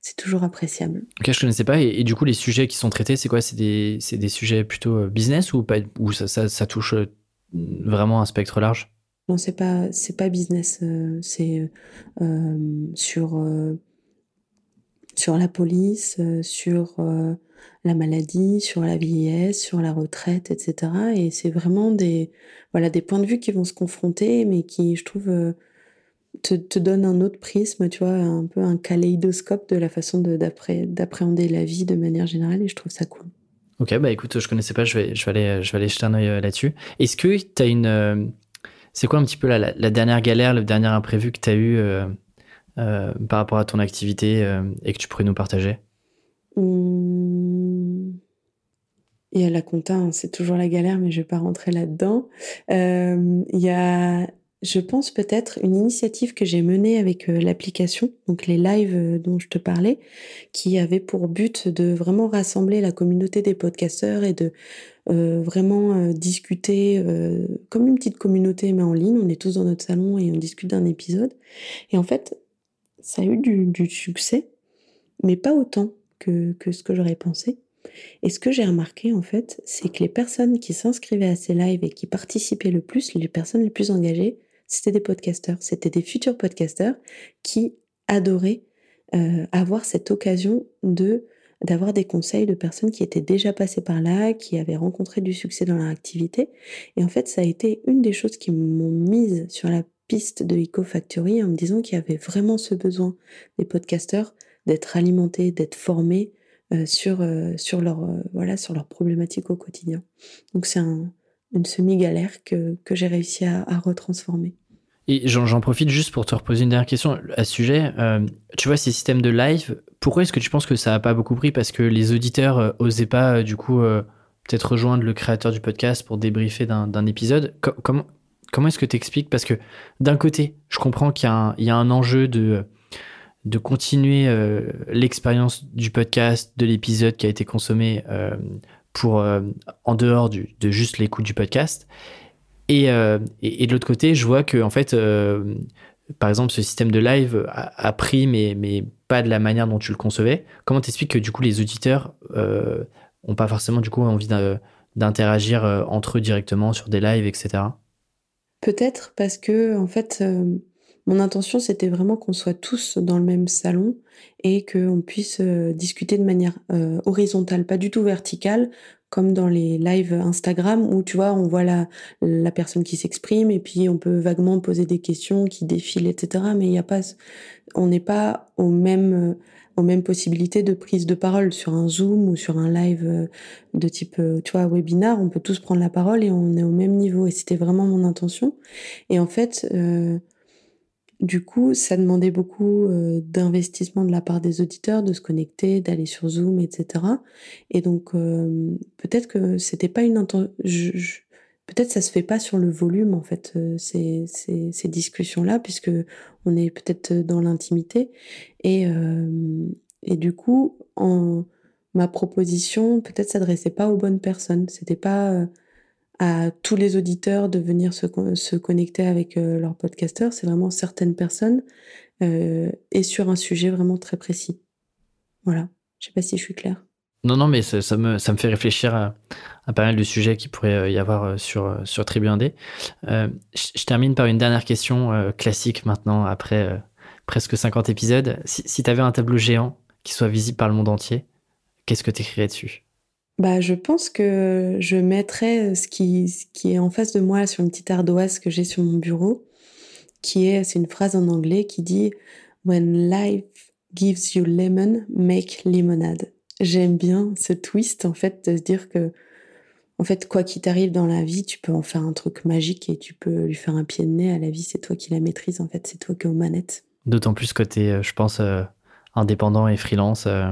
c'est toujours appréciable. Ok, je connaissais pas. Et, et, du coup, les sujets qui sont traités, c'est quoi? C'est des, des, sujets plutôt business ou, pas, ou ça, ça, ça touche vraiment un spectre large? Non, c'est pas, c'est pas business. Euh, c'est sur, sur la police, sur la maladie, sur la vieillesse, sur la retraite, etc. Et c'est vraiment des, voilà, des points de vue qui vont se confronter, mais qui, je trouve, euh, te, te donnent un autre prisme, tu vois, un peu un kaléidoscope de la façon d'appréhender la vie de manière générale, et je trouve ça cool. Ok, bah écoute, je connaissais pas, je vais, je vais, aller, je vais aller jeter un œil euh, là-dessus. Est-ce que tu as une. Euh, c'est quoi un petit peu la, la, dernière galère, le dernier imprévu que tu as eu euh, euh, par rapport à ton activité euh, et que tu pourrais nous partager? Mmh. Il y a la compta, hein, c'est toujours la galère, mais je vais pas rentrer là-dedans. Il y a, je pense peut-être une initiative que j'ai menée avec euh, l'application, donc les lives euh, dont je te parlais, qui avait pour but de vraiment rassembler la communauté des podcasteurs et de euh, vraiment discuter comme une petite communauté mais en ligne. On est tous dans notre salon et on discute d'un épisode. Et en fait, ça a eu du, du succès, mais pas autant que, que ce que j'aurais pensé. Et ce que j'ai remarqué, en fait, c'est que les personnes qui s'inscrivaient à ces lives et qui participaient le plus, les personnes les plus engagées, c'était des podcasteurs. C'était des futurs podcasteurs qui adoraient euh, avoir cette occasion de d'avoir des conseils de personnes qui étaient déjà passées par là, qui avaient rencontré du succès dans leur activité. Et en fait, ça a été une des choses qui m'ont mise sur la piste de Eco Factory en me disant qu'il y avait vraiment ce besoin des podcasteurs d'être alimentés, d'être formés euh, sur, euh, sur, leur, euh, voilà, sur leurs problématiques au quotidien. Donc c'est un, une semi-galère que, que j'ai réussi à, retransformer. Et j'en profite juste pour te reposer une dernière question à ce sujet. Euh, tu vois, ces systèmes de live, pourquoi est-ce que tu penses que ça n'a pas beaucoup pris? Parce que les auditeurs euh, osaient pas, euh, du coup, peut-être rejoindre le créateur du podcast pour débriefer d'un épisode. Co comment est-ce que tu expliques Parce que d'un côté, je comprends qu'il y, y, a un enjeu de de continuer euh, l'expérience du podcast, de l'épisode qui a été consommé euh, pour euh, en dehors de juste l'écoute du podcast. Et, et, de l'autre côté, je vois que en fait, par exemple, ce système de live a, pris, mais, mais pas de la manière dont tu le concevais. Comment t'expliques que du coup les auditeurs euh, ont pas forcément du coup envie d'interagir entre eux directement sur des lives, etc. Peut-être parce que en fait, mon intention, c'était vraiment qu'on soit tous dans le même salon et qu'on puisse euh, discuter de manière euh, horizontale, pas du tout verticale, comme dans les lives Instagram où tu vois, on voit la, la personne qui s'exprime et puis on peut vaguement poser des questions qui défilent, etc. Mais il y a pas, on n'est pas au même, aux mêmes possibilités de prise de parole sur un Zoom ou sur un live euh, de type, tu vois, webinar. On peut tous prendre la parole et on est au même niveau. Et c'était vraiment mon intention. Et en fait, du coup, ça demandait beaucoup euh, d'investissement de la part des auditeurs, de se connecter, d'aller sur Zoom, etc. Et donc, euh, peut-être que c'était pas une peut-être ça se fait pas sur le volume en fait euh, ces, ces, ces discussions-là, puisque on est peut-être dans l'intimité. Et, et du coup, en, ma proposition peut-être s'adressait pas aux bonnes personnes. C'était pas à tous les auditeurs de venir se, se connecter avec euh, leur podcasteur. C'est vraiment certaines personnes euh, et sur un sujet vraiment très précis. Voilà. Je sais pas si je suis claire. Non, non, mais ça, me, ça me fait réfléchir à, pas mal de sujets qui pourraient euh, y avoir sur, sur Tribu 1D. je, termine par une dernière question classique maintenant, après presque 50 épisodes. Si, si tu avais un tableau géant qui soit visible par le monde entier, qu'est-ce que tu écrirais dessus? Bah, je pense que je mettrais ce qui, est en face de moi sur une petite ardoise que j'ai sur mon bureau, qui est, c'est une phrase en anglais qui dit When life gives you lemon, make lemonade. J'aime bien ce twist, en fait, de se dire que, en fait, quoi qu'il t'arrive dans la vie, tu peux en faire un truc magique et tu peux lui faire un pied de nez à la vie. C'est toi qui la maîtrise, en fait, c'est toi qui es aux manettes. D'autant plus que tu es, euh, je pense, euh, indépendant et freelance. Euh,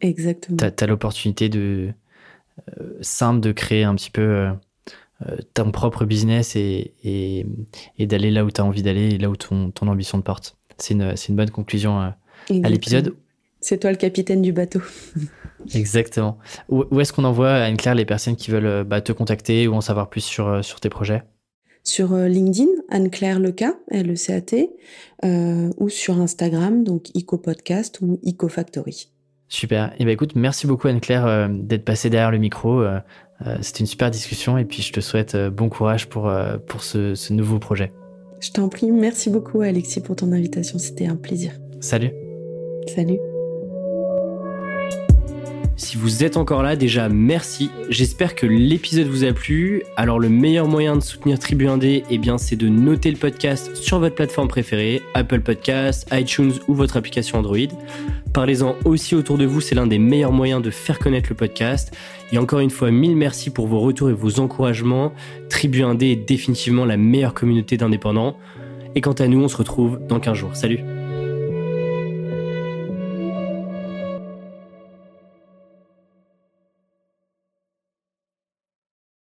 Exactement. Tu as, l'opportunité de euh, simple de créer un petit peu euh, euh, ton propre business et, et, d'aller là où tu as envie d'aller et là où ton, ton ambition te porte. C'est une, une, bonne conclusion à l'épisode. C'est toi le capitaine du bateau. [laughs] Exactement. Où, est-ce qu'on envoie Anne-Claire les personnes qui veulent bah, te contacter ou en savoir plus sur, sur tes projets? Sur LinkedIn, Anne-Claire Leca, L-E-C-A-T, ou sur Instagram, donc Eco Podcast ou Eco Factory. Super. Et eh ben écoute, merci beaucoup Anne-Claire euh, d'être passée derrière le micro. Euh, euh, c'était une super discussion et puis je te souhaite bon courage pour, pour ce, ce nouveau projet. Je t'en prie. Merci beaucoup Alexis pour ton invitation. C'était un plaisir. Salut. Salut. Si vous êtes encore là, déjà merci. J'espère que l'épisode vous a plu. Alors le meilleur moyen de soutenir Tribu 1D, eh bien c'est de noter le podcast sur votre plateforme préférée, Apple Podcasts, iTunes ou votre application Android. Parlez-en aussi autour de vous, c'est l'un des meilleurs moyens de faire connaître le podcast. Et encore une fois, mille merci pour vos retours et vos encouragements. Tribu 1D est définitivement la meilleure communauté d'indépendants. Et quant à nous, on se retrouve dans 15 jours. Salut